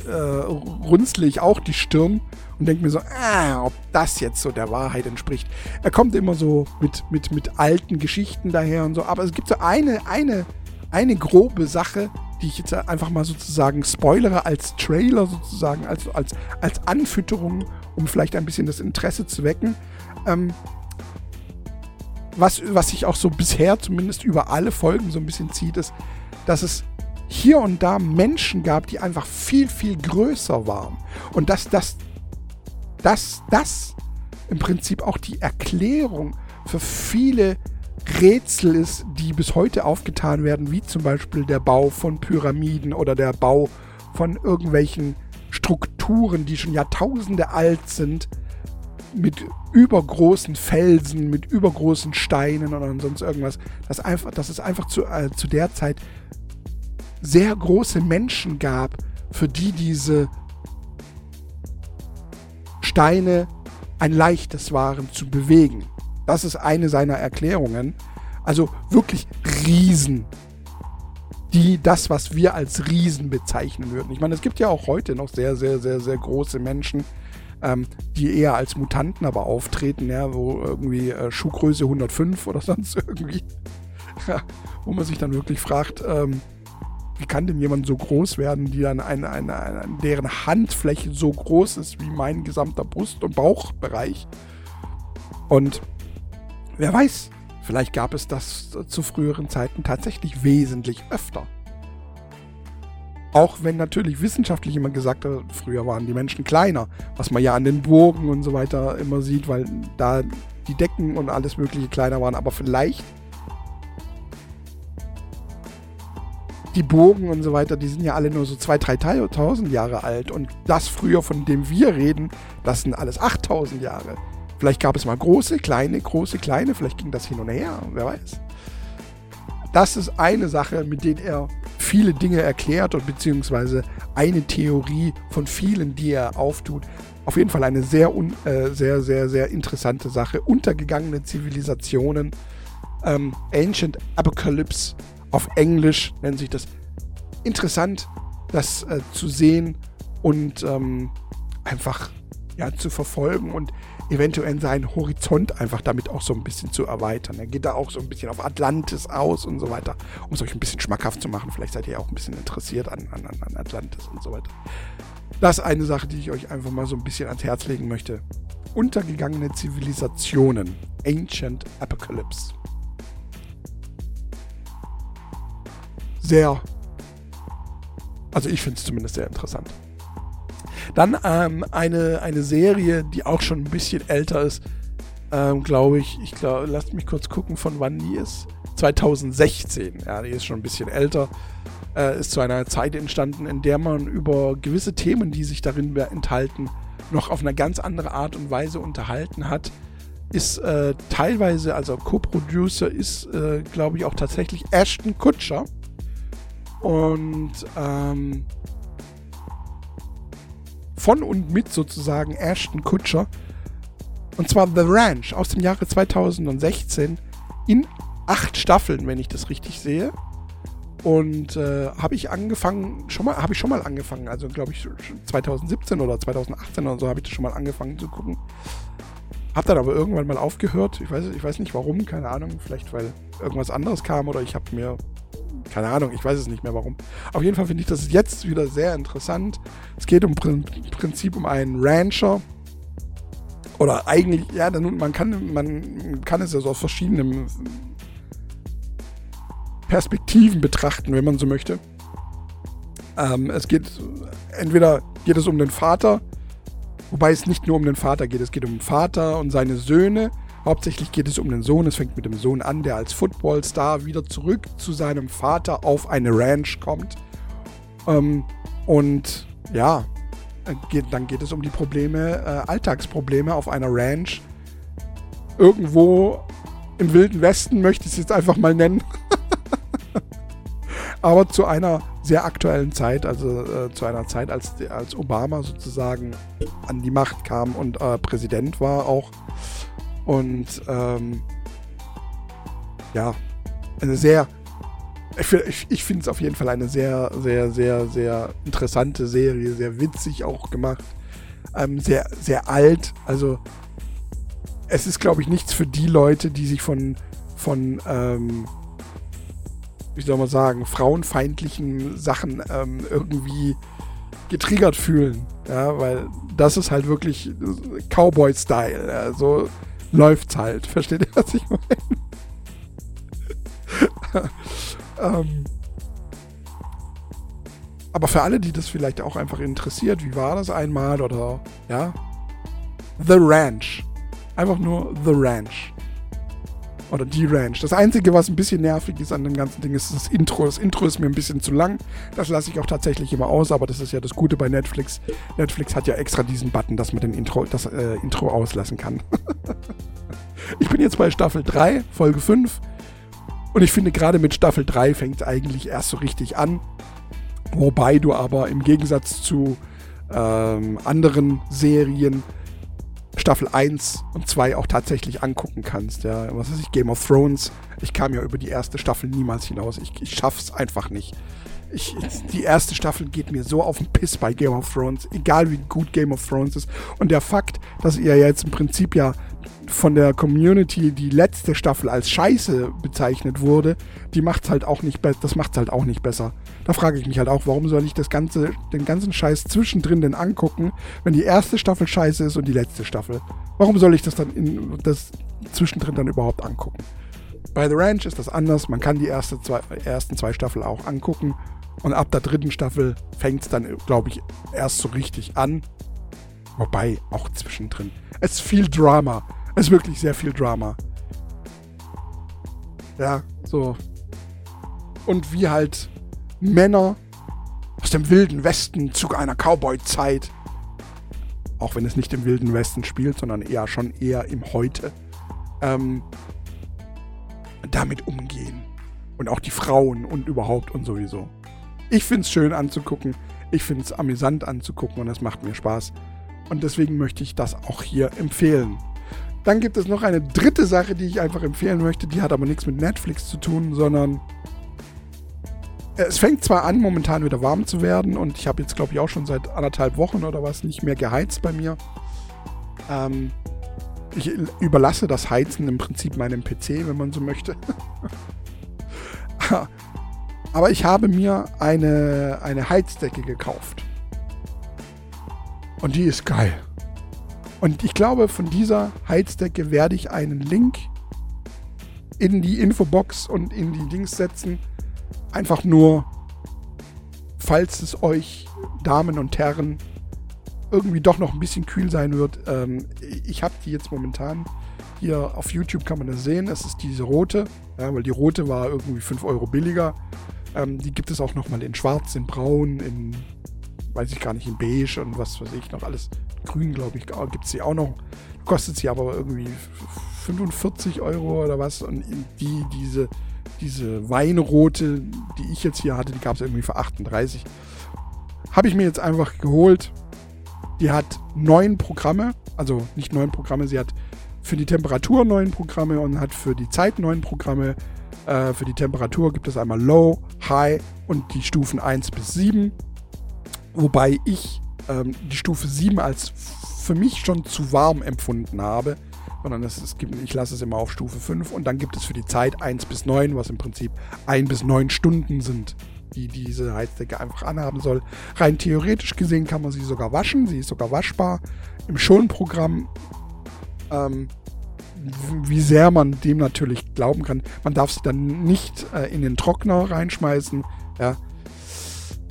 äh, runzle ich auch die Stirn und denke mir so, ah, ob das jetzt so der Wahrheit entspricht. Er kommt immer so mit, mit, mit alten Geschichten daher und so, aber es gibt so eine, eine, eine grobe Sache, die ich jetzt einfach mal sozusagen spoilere als Trailer sozusagen, als, als, als Anfütterung um vielleicht ein bisschen das Interesse zu wecken. Ähm, was, was sich auch so bisher zumindest über alle Folgen so ein bisschen zieht, ist, dass es hier und da Menschen gab, die einfach viel, viel größer waren. Und dass das, dass das im Prinzip auch die Erklärung für viele Rätsel ist, die bis heute aufgetan werden, wie zum Beispiel der Bau von Pyramiden oder der Bau von irgendwelchen Strukturen, die schon Jahrtausende alt sind, mit übergroßen Felsen, mit übergroßen Steinen oder sonst irgendwas, dass, einfach, dass es einfach zu, äh, zu der Zeit sehr große Menschen gab, für die diese Steine ein leichtes waren zu bewegen. Das ist eine seiner Erklärungen. Also wirklich Riesen. Die das, was wir als Riesen bezeichnen würden. Ich meine, es gibt ja auch heute noch sehr, sehr, sehr, sehr große Menschen, ähm, die eher als Mutanten aber auftreten, ja, wo irgendwie äh, Schuhgröße 105 oder [laughs] sonst irgendwie. Wo man sich dann wirklich fragt, ähm, wie kann denn jemand so groß werden, die dann eine, eine, eine, deren Handfläche so groß ist wie mein gesamter Brust- und Bauchbereich? Und wer weiß, vielleicht gab es das zu früheren Zeiten tatsächlich wesentlich öfter. Auch wenn natürlich wissenschaftlich immer gesagt hat, früher waren die Menschen kleiner, was man ja an den Burgen und so weiter immer sieht, weil da die Decken und alles Mögliche kleiner waren. Aber vielleicht die Burgen und so weiter, die sind ja alle nur so 2.000, 3.000 Jahre alt. Und das früher, von dem wir reden, das sind alles 8.000 Jahre. Vielleicht gab es mal große, kleine, große, kleine, vielleicht ging das hin und her, wer weiß. Das ist eine Sache, mit der er viele Dinge erklärt und beziehungsweise eine Theorie von vielen, die er auftut. Auf jeden Fall eine sehr, un, äh, sehr, sehr, sehr interessante Sache. Untergegangene Zivilisationen, ähm, Ancient Apocalypse auf Englisch nennt sich das. Interessant, das äh, zu sehen und ähm, einfach ja, zu verfolgen und eventuell seinen Horizont einfach damit auch so ein bisschen zu erweitern. Er geht da auch so ein bisschen auf Atlantis aus und so weiter, um es euch ein bisschen schmackhaft zu machen. Vielleicht seid ihr auch ein bisschen interessiert an, an, an Atlantis und so weiter. Das ist eine Sache, die ich euch einfach mal so ein bisschen ans Herz legen möchte. Untergegangene Zivilisationen. Ancient Apocalypse. sehr, also ich finde es zumindest sehr interessant. Dann ähm, eine, eine Serie, die auch schon ein bisschen älter ist, ähm, glaube ich. Ich glaube, lasst mich kurz gucken, von wann die ist. 2016, ja, die ist schon ein bisschen älter. Äh, ist zu einer Zeit entstanden, in der man über gewisse Themen, die sich darin enthalten, noch auf eine ganz andere Art und Weise unterhalten hat. Ist äh, teilweise, also Co-Producer ist, äh, glaube ich, auch tatsächlich Ashton Kutscher. Und ähm, von und mit sozusagen Ashton Kutscher. Und zwar The Ranch aus dem Jahre 2016 in acht Staffeln, wenn ich das richtig sehe. Und äh, habe ich angefangen, schon mal, habe ich schon mal angefangen, also glaube ich 2017 oder 2018 oder so habe ich das schon mal angefangen zu gucken. Hab dann aber irgendwann mal aufgehört. Ich weiß, ich weiß nicht warum, keine Ahnung. Vielleicht weil irgendwas anderes kam oder ich habe mir keine Ahnung, ich weiß es nicht mehr warum. Auf jeden Fall finde ich das jetzt wieder sehr interessant. Es geht im Prinzip um einen Rancher. Oder eigentlich, ja, man kann, man kann es ja so aus verschiedenen Perspektiven betrachten, wenn man so möchte. Ähm, es geht, entweder geht es um den Vater, wobei es nicht nur um den Vater geht, es geht um den Vater und seine Söhne Hauptsächlich geht es um den Sohn. Es fängt mit dem Sohn an, der als Footballstar wieder zurück zu seinem Vater auf eine Ranch kommt. Ähm, und ja, äh, geht, dann geht es um die Probleme, äh, Alltagsprobleme auf einer Ranch. Irgendwo im Wilden Westen möchte ich es jetzt einfach mal nennen. [laughs] Aber zu einer sehr aktuellen Zeit, also äh, zu einer Zeit, als, als Obama sozusagen an die Macht kam und äh, Präsident war auch. Und ähm, ja, eine sehr, ich, ich, finde es auf jeden Fall eine sehr, sehr, sehr, sehr interessante Serie, sehr witzig auch gemacht, ähm, sehr, sehr alt. Also es ist, glaube ich, nichts für die Leute, die sich von, von ähm, wie soll man sagen, frauenfeindlichen Sachen ähm, irgendwie getriggert fühlen. Ja, weil das ist halt wirklich Cowboy-Style. Ja, so läuft's halt. Versteht ihr, was ich meine? [laughs] ähm, aber für alle, die das vielleicht auch einfach interessiert, wie war das einmal oder ja? The Ranch. Einfach nur The Ranch. Oder die Ranch. Das Einzige, was ein bisschen nervig ist an dem ganzen Ding, ist das Intro. Das Intro ist mir ein bisschen zu lang. Das lasse ich auch tatsächlich immer aus, aber das ist ja das Gute bei Netflix. Netflix hat ja extra diesen Button, dass man den Intro, das äh, Intro auslassen kann. [laughs] ich bin jetzt bei Staffel 3, Folge 5. Und ich finde, gerade mit Staffel 3 fängt es eigentlich erst so richtig an. Wobei du aber im Gegensatz zu ähm, anderen Serien Staffel 1 und 2 auch tatsächlich angucken kannst. Ja, was weiß ich, Game of Thrones. Ich kam ja über die erste Staffel niemals hinaus. Ich, ich schaff's einfach nicht. Ich, die erste Staffel geht mir so auf den Piss bei Game of Thrones, egal wie gut Game of Thrones ist. Und der Fakt, dass ihr jetzt im Prinzip ja von der Community die letzte Staffel als Scheiße bezeichnet wurde, die macht's halt auch nicht das macht's halt auch nicht besser. Da frage ich mich halt auch, warum soll ich das ganze, den ganzen Scheiß zwischendrin denn angucken, wenn die erste Staffel scheiße ist und die letzte Staffel? Warum soll ich das dann in, das zwischendrin dann überhaupt angucken? Bei The Ranch ist das anders. Man kann die erste zwei, ersten zwei Staffeln auch angucken. Und ab der dritten Staffel fängt es dann, glaube ich, erst so richtig an. Wobei, auch zwischendrin. Es ist viel Drama. Es ist wirklich sehr viel Drama. Ja, so. Und wie halt Männer aus dem wilden Westen zu einer Cowboy-Zeit, auch wenn es nicht im wilden Westen spielt, sondern eher schon eher im Heute, ähm, damit umgehen. Und auch die Frauen und überhaupt und sowieso. Ich finde es schön anzugucken. Ich finde es amüsant anzugucken und es macht mir Spaß. Und deswegen möchte ich das auch hier empfehlen. Dann gibt es noch eine dritte Sache, die ich einfach empfehlen möchte. Die hat aber nichts mit Netflix zu tun, sondern es fängt zwar an, momentan wieder warm zu werden und ich habe jetzt, glaube ich, auch schon seit anderthalb Wochen oder was nicht mehr geheizt bei mir. Ähm, ich überlasse das Heizen im Prinzip meinem PC, wenn man so möchte. [laughs] Aber ich habe mir eine, eine Heizdecke gekauft. Und die ist geil. Und ich glaube, von dieser Heizdecke werde ich einen Link in die Infobox und in die Links setzen. Einfach nur, falls es euch, Damen und Herren, irgendwie doch noch ein bisschen kühl sein wird. Ähm, ich habe die jetzt momentan hier auf YouTube kann man das sehen. Es ist diese rote, ja, weil die rote war irgendwie 5 Euro billiger. Ähm, die gibt es auch nochmal in schwarz, in braun, in, weiß ich gar nicht, in beige und was weiß ich noch alles. Grün, glaube ich, gibt es sie auch noch. Kostet sie aber irgendwie 45 Euro oder was. Und die, diese, diese Weinrote, die ich jetzt hier hatte, die gab es irgendwie für 38. Habe ich mir jetzt einfach geholt. Die hat neun Programme, also nicht neun Programme, sie hat für die Temperatur neun Programme und hat für die Zeit neun Programme. Äh, für die Temperatur gibt es einmal Low, High und die Stufen 1 bis 7. Wobei ich ähm, die Stufe 7 als für mich schon zu warm empfunden habe. Sondern es, es gibt, ich lasse es immer auf Stufe 5 und dann gibt es für die Zeit 1 bis 9, was im Prinzip 1 bis 9 Stunden sind, die diese Heizdecke einfach anhaben soll. Rein theoretisch gesehen kann man sie sogar waschen, sie ist sogar waschbar. Im Schonprogramm ähm, wie sehr man dem natürlich glauben kann. Man darf sie dann nicht äh, in den Trockner reinschmeißen. Ja,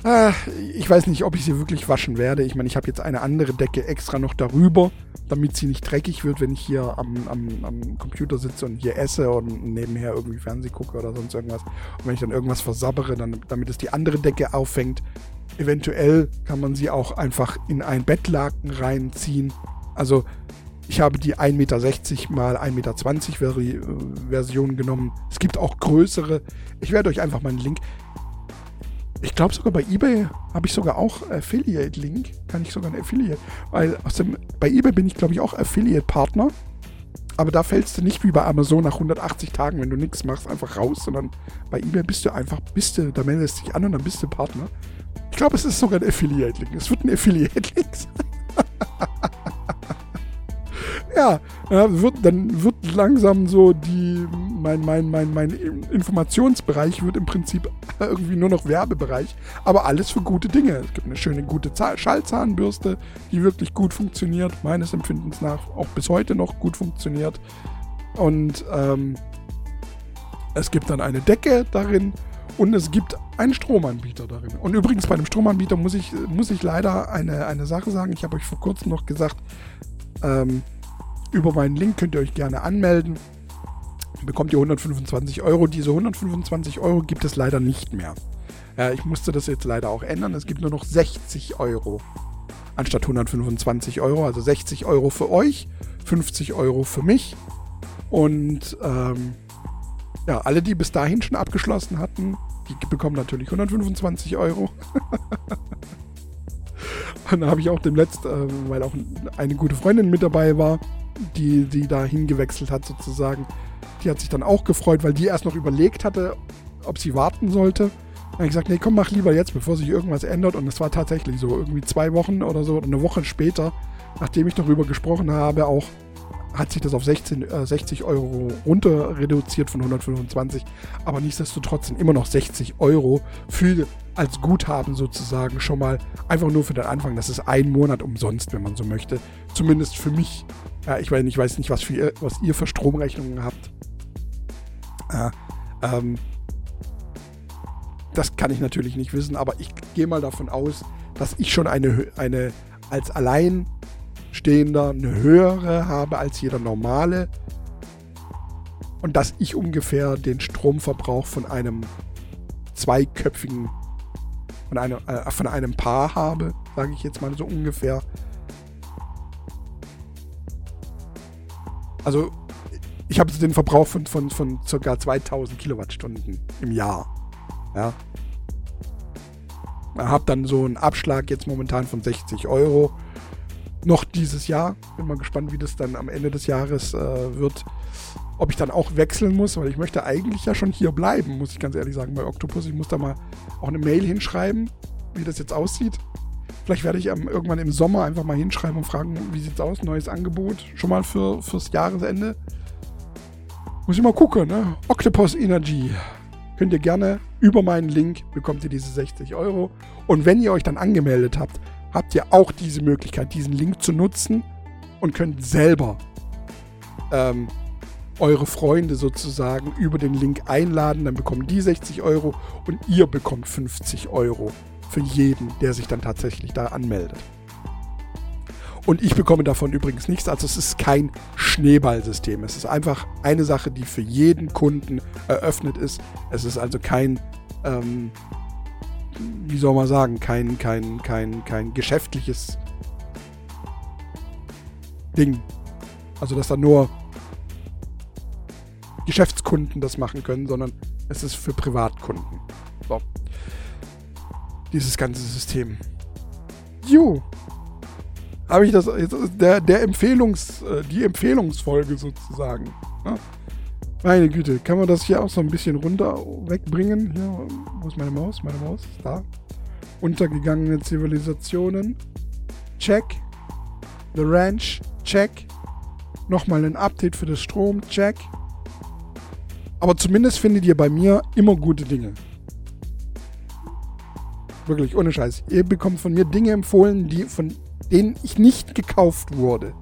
Ah, ich weiß nicht, ob ich sie wirklich waschen werde. Ich meine, ich habe jetzt eine andere Decke extra noch darüber, damit sie nicht dreckig wird, wenn ich hier am, am, am Computer sitze und hier esse und nebenher irgendwie Fernseh gucke oder sonst irgendwas. Und wenn ich dann irgendwas versabbere, dann, damit es die andere Decke auffängt. Eventuell kann man sie auch einfach in ein Bettlaken reinziehen. Also ich habe die 1,60 Meter mal 1,20 Meter Version genommen. Es gibt auch größere. Ich werde euch einfach mal einen Link. Ich glaube sogar bei eBay habe ich sogar auch Affiliate-Link. Kann ich sogar ein Affiliate. Weil aus dem, bei eBay bin ich, glaube ich, auch Affiliate-Partner. Aber da fällst du nicht wie bei Amazon nach 180 Tagen, wenn du nichts machst, einfach raus, sondern bei eBay bist du einfach, bist du, da meldest du dich an und dann bist du Partner. Ich glaube, es ist sogar ein Affiliate-Link. Es wird ein Affiliate-Link sein. [laughs] ja, wird, dann wird langsam so die, mein, mein, mein, mein Informationsbereich wird im Prinzip irgendwie nur noch Werbebereich, aber alles für gute Dinge. Es gibt eine schöne, gute Schallzahnbürste, die wirklich gut funktioniert, meines Empfindens nach auch bis heute noch gut funktioniert. Und ähm, es gibt dann eine Decke darin und es gibt einen Stromanbieter darin. Und übrigens bei dem Stromanbieter muss ich, muss ich leider eine, eine Sache sagen. Ich habe euch vor kurzem noch gesagt, ähm, über meinen Link könnt ihr euch gerne anmelden. Bekommt ihr 125 Euro. Diese 125 Euro gibt es leider nicht mehr. Ja, ich musste das jetzt leider auch ändern. Es gibt nur noch 60 Euro anstatt 125 Euro. Also 60 Euro für euch, 50 Euro für mich. Und ähm, ja, alle, die bis dahin schon abgeschlossen hatten, die bekommen natürlich 125 Euro. [laughs] Und da habe ich auch demnächst, äh, weil auch eine gute Freundin mit dabei war, die, die da hingewechselt hat sozusagen, die hat sich dann auch gefreut, weil die erst noch überlegt hatte, ob sie warten sollte. Dann habe ich gesagt, nee, komm, mach lieber jetzt, bevor sich irgendwas ändert. Und es war tatsächlich so, irgendwie zwei Wochen oder so, eine Woche später, nachdem ich darüber gesprochen habe, auch hat sich das auf 16, äh, 60 Euro runter reduziert von 125, aber nichtsdestotrotz sind immer noch 60 Euro für als Guthaben sozusagen schon mal einfach nur für den Anfang. Das ist ein Monat umsonst, wenn man so möchte. Zumindest für mich. Ja, ich, weiß, ich weiß nicht, was, für was ihr für Stromrechnungen habt. Ähm, das kann ich natürlich nicht wissen, aber ich gehe mal davon aus, dass ich schon eine, eine als Alleinstehender eine höhere habe als jeder normale und dass ich ungefähr den Stromverbrauch von einem zweiköpfigen, von einem, äh, von einem Paar habe, sage ich jetzt mal so ungefähr. Also ich habe den Verbrauch von, von, von ca. 2000 Kilowattstunden im Jahr. Ja. Habe dann so einen Abschlag jetzt momentan von 60 Euro. Noch dieses Jahr. Bin mal gespannt, wie das dann am Ende des Jahres äh, wird. Ob ich dann auch wechseln muss, weil ich möchte eigentlich ja schon hier bleiben, muss ich ganz ehrlich sagen, bei Octopus. Ich muss da mal auch eine Mail hinschreiben, wie das jetzt aussieht. Vielleicht werde ich irgendwann im Sommer einfach mal hinschreiben und fragen, wie sieht's aus? Neues Angebot. Schon mal für, fürs Jahresende. Muss ich mal gucken, ne? Octopus Energy. Könnt ihr gerne über meinen Link bekommt ihr diese 60 Euro. Und wenn ihr euch dann angemeldet habt, habt ihr auch diese Möglichkeit, diesen Link zu nutzen und könnt selber ähm, eure Freunde sozusagen über den Link einladen. Dann bekommen die 60 Euro und ihr bekommt 50 Euro für jeden, der sich dann tatsächlich da anmeldet. Und ich bekomme davon übrigens nichts. Also es ist kein Schneeballsystem. Es ist einfach eine Sache, die für jeden Kunden eröffnet ist. Es ist also kein, ähm, wie soll man sagen, kein, kein, kein, kein geschäftliches Ding. Also dass da nur Geschäftskunden das machen können, sondern es ist für Privatkunden. So. Dieses ganze System. Jo, habe ich das jetzt der, der Empfehlungs, äh, die Empfehlungsfolge sozusagen. Ja? Meine Güte, kann man das hier auch so ein bisschen runter wegbringen? Hier, wo ist meine Maus? Meine Maus ist da. Untergegangene Zivilisationen. Check. The Ranch. Check. Nochmal ein Update für das Strom. Check. Aber zumindest findet ihr bei mir immer gute Dinge. Wirklich, ohne Scheiß. Ihr bekommt von mir Dinge empfohlen, die von denen ich nicht gekauft wurde.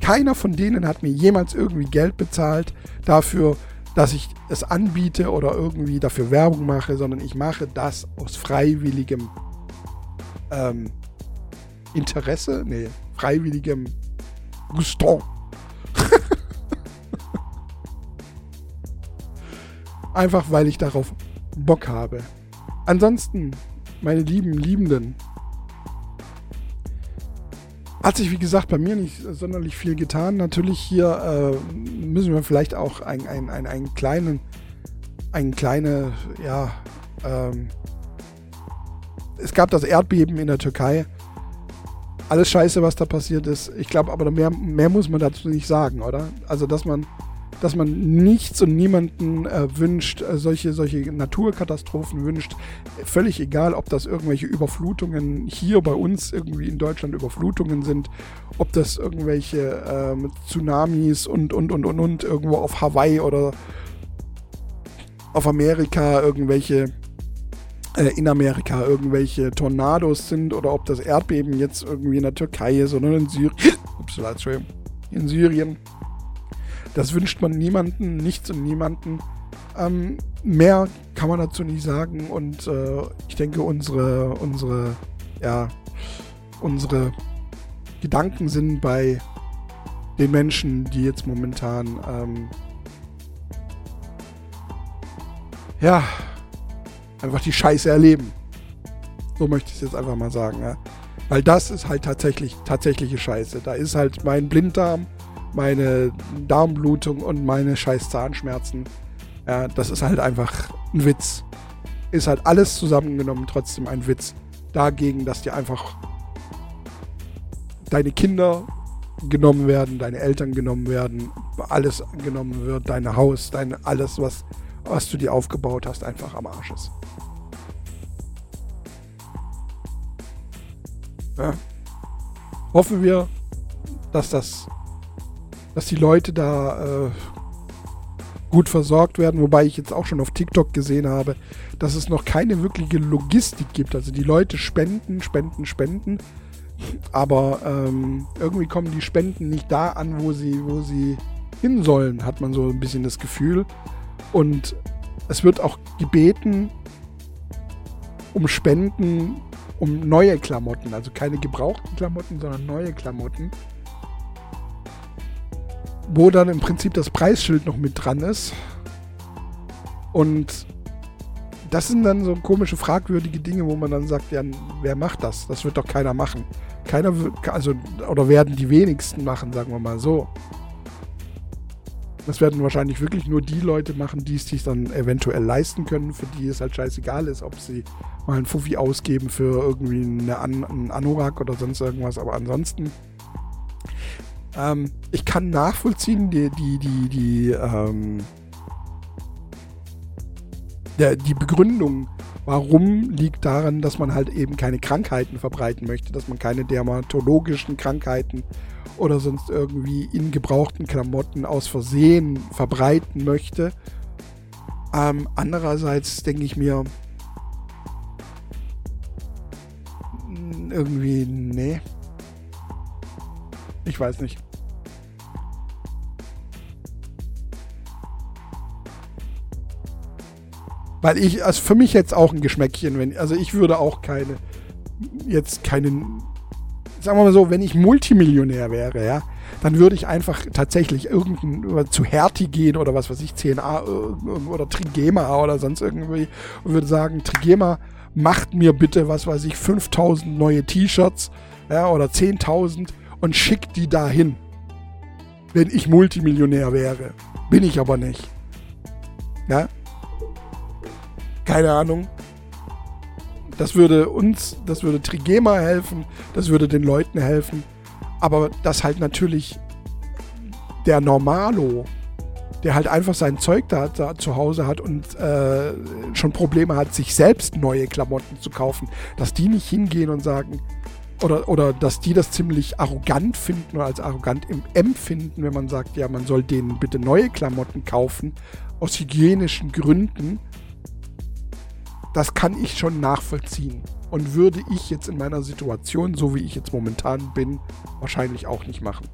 Keiner von denen hat mir jemals irgendwie Geld bezahlt dafür, dass ich es anbiete oder irgendwie dafür Werbung mache, sondern ich mache das aus freiwilligem ähm, Interesse, nee, freiwilligem Guston. [laughs] Einfach weil ich darauf Bock habe. Ansonsten, meine lieben Liebenden, hat sich, wie gesagt, bei mir nicht sonderlich viel getan. Natürlich hier äh, müssen wir vielleicht auch ein, ein, ein, einen kleinen, ein kleine, ja, ähm, es gab das Erdbeben in der Türkei. Alles scheiße, was da passiert ist. Ich glaube, aber mehr, mehr muss man dazu nicht sagen, oder? Also, dass man dass man nichts und niemanden äh, wünscht, äh, solche, solche Naturkatastrophen wünscht. Völlig egal, ob das irgendwelche Überflutungen hier bei uns irgendwie in Deutschland Überflutungen sind, ob das irgendwelche äh, Tsunamis und, und, und, und, und irgendwo auf Hawaii oder auf Amerika irgendwelche äh, in Amerika irgendwelche Tornados sind oder ob das Erdbeben jetzt irgendwie in der Türkei ist oder in Syrien. Ups, Entschuldigung. In Syrien. Das wünscht man niemanden, nichts und niemanden. Ähm, mehr kann man dazu nicht sagen und äh, ich denke, unsere, unsere, ja, unsere Gedanken sind bei den Menschen, die jetzt momentan, ähm, ja, einfach die Scheiße erleben. So möchte ich es jetzt einfach mal sagen, ja. Weil das ist halt tatsächlich, tatsächliche Scheiße. Da ist halt mein Blinddarm meine Darmblutung und meine scheiß Zahnschmerzen. Ja, das ist halt einfach ein Witz. Ist halt alles zusammengenommen trotzdem ein Witz. Dagegen, dass dir einfach deine Kinder genommen werden, deine Eltern genommen werden, alles genommen wird, dein Haus, dein alles, was, was du dir aufgebaut hast, einfach am Arsch ist. Ja. Hoffen wir, dass das, dass die Leute da äh, gut versorgt werden, wobei ich jetzt auch schon auf TikTok gesehen habe, dass es noch keine wirkliche Logistik gibt. Also die Leute spenden, spenden, spenden, aber ähm, irgendwie kommen die Spenden nicht da an, wo sie, wo sie hin sollen, hat man so ein bisschen das Gefühl. Und es wird auch gebeten um Spenden, um neue Klamotten, also keine gebrauchten Klamotten, sondern neue Klamotten wo dann im Prinzip das Preisschild noch mit dran ist. Und das sind dann so komische, fragwürdige Dinge, wo man dann sagt, ja, wer macht das? Das wird doch keiner machen. Keiner, also, oder werden die wenigsten machen, sagen wir mal so. Das werden wahrscheinlich wirklich nur die Leute machen, die es sich dann eventuell leisten können, für die es halt scheißegal ist, ob sie mal einen Fuffi ausgeben für irgendwie eine An einen Anorak oder sonst irgendwas. Aber ansonsten ähm, ich kann nachvollziehen, die, die, die, die, ähm, der, die Begründung, warum liegt daran, dass man halt eben keine Krankheiten verbreiten möchte, dass man keine dermatologischen Krankheiten oder sonst irgendwie in gebrauchten Klamotten aus Versehen verbreiten möchte. Ähm, andererseits denke ich mir, irgendwie, nee, ich weiß nicht. Weil ich, also für mich jetzt auch ein Geschmäckchen, wenn, also ich würde auch keine, jetzt keinen, sagen wir mal so, wenn ich Multimillionär wäre, ja, dann würde ich einfach tatsächlich irgendein, zu Hertie gehen oder was weiß ich, CNA äh, oder Trigema oder sonst irgendwie und würde sagen, Trigema, macht mir bitte, was weiß ich, 5000 neue T-Shirts, ja, oder 10.000 und schickt die dahin. Wenn ich Multimillionär wäre. Bin ich aber nicht. Ja? Keine Ahnung. Das würde uns, das würde Trigema helfen, das würde den Leuten helfen. Aber das halt natürlich der Normalo, der halt einfach sein Zeug da, da zu Hause hat und äh, schon Probleme hat, sich selbst neue Klamotten zu kaufen, dass die nicht hingehen und sagen, oder, oder dass die das ziemlich arrogant finden oder als arrogant empfinden, wenn man sagt, ja, man soll denen bitte neue Klamotten kaufen, aus hygienischen Gründen, das kann ich schon nachvollziehen. Und würde ich jetzt in meiner Situation, so wie ich jetzt momentan bin, wahrscheinlich auch nicht machen.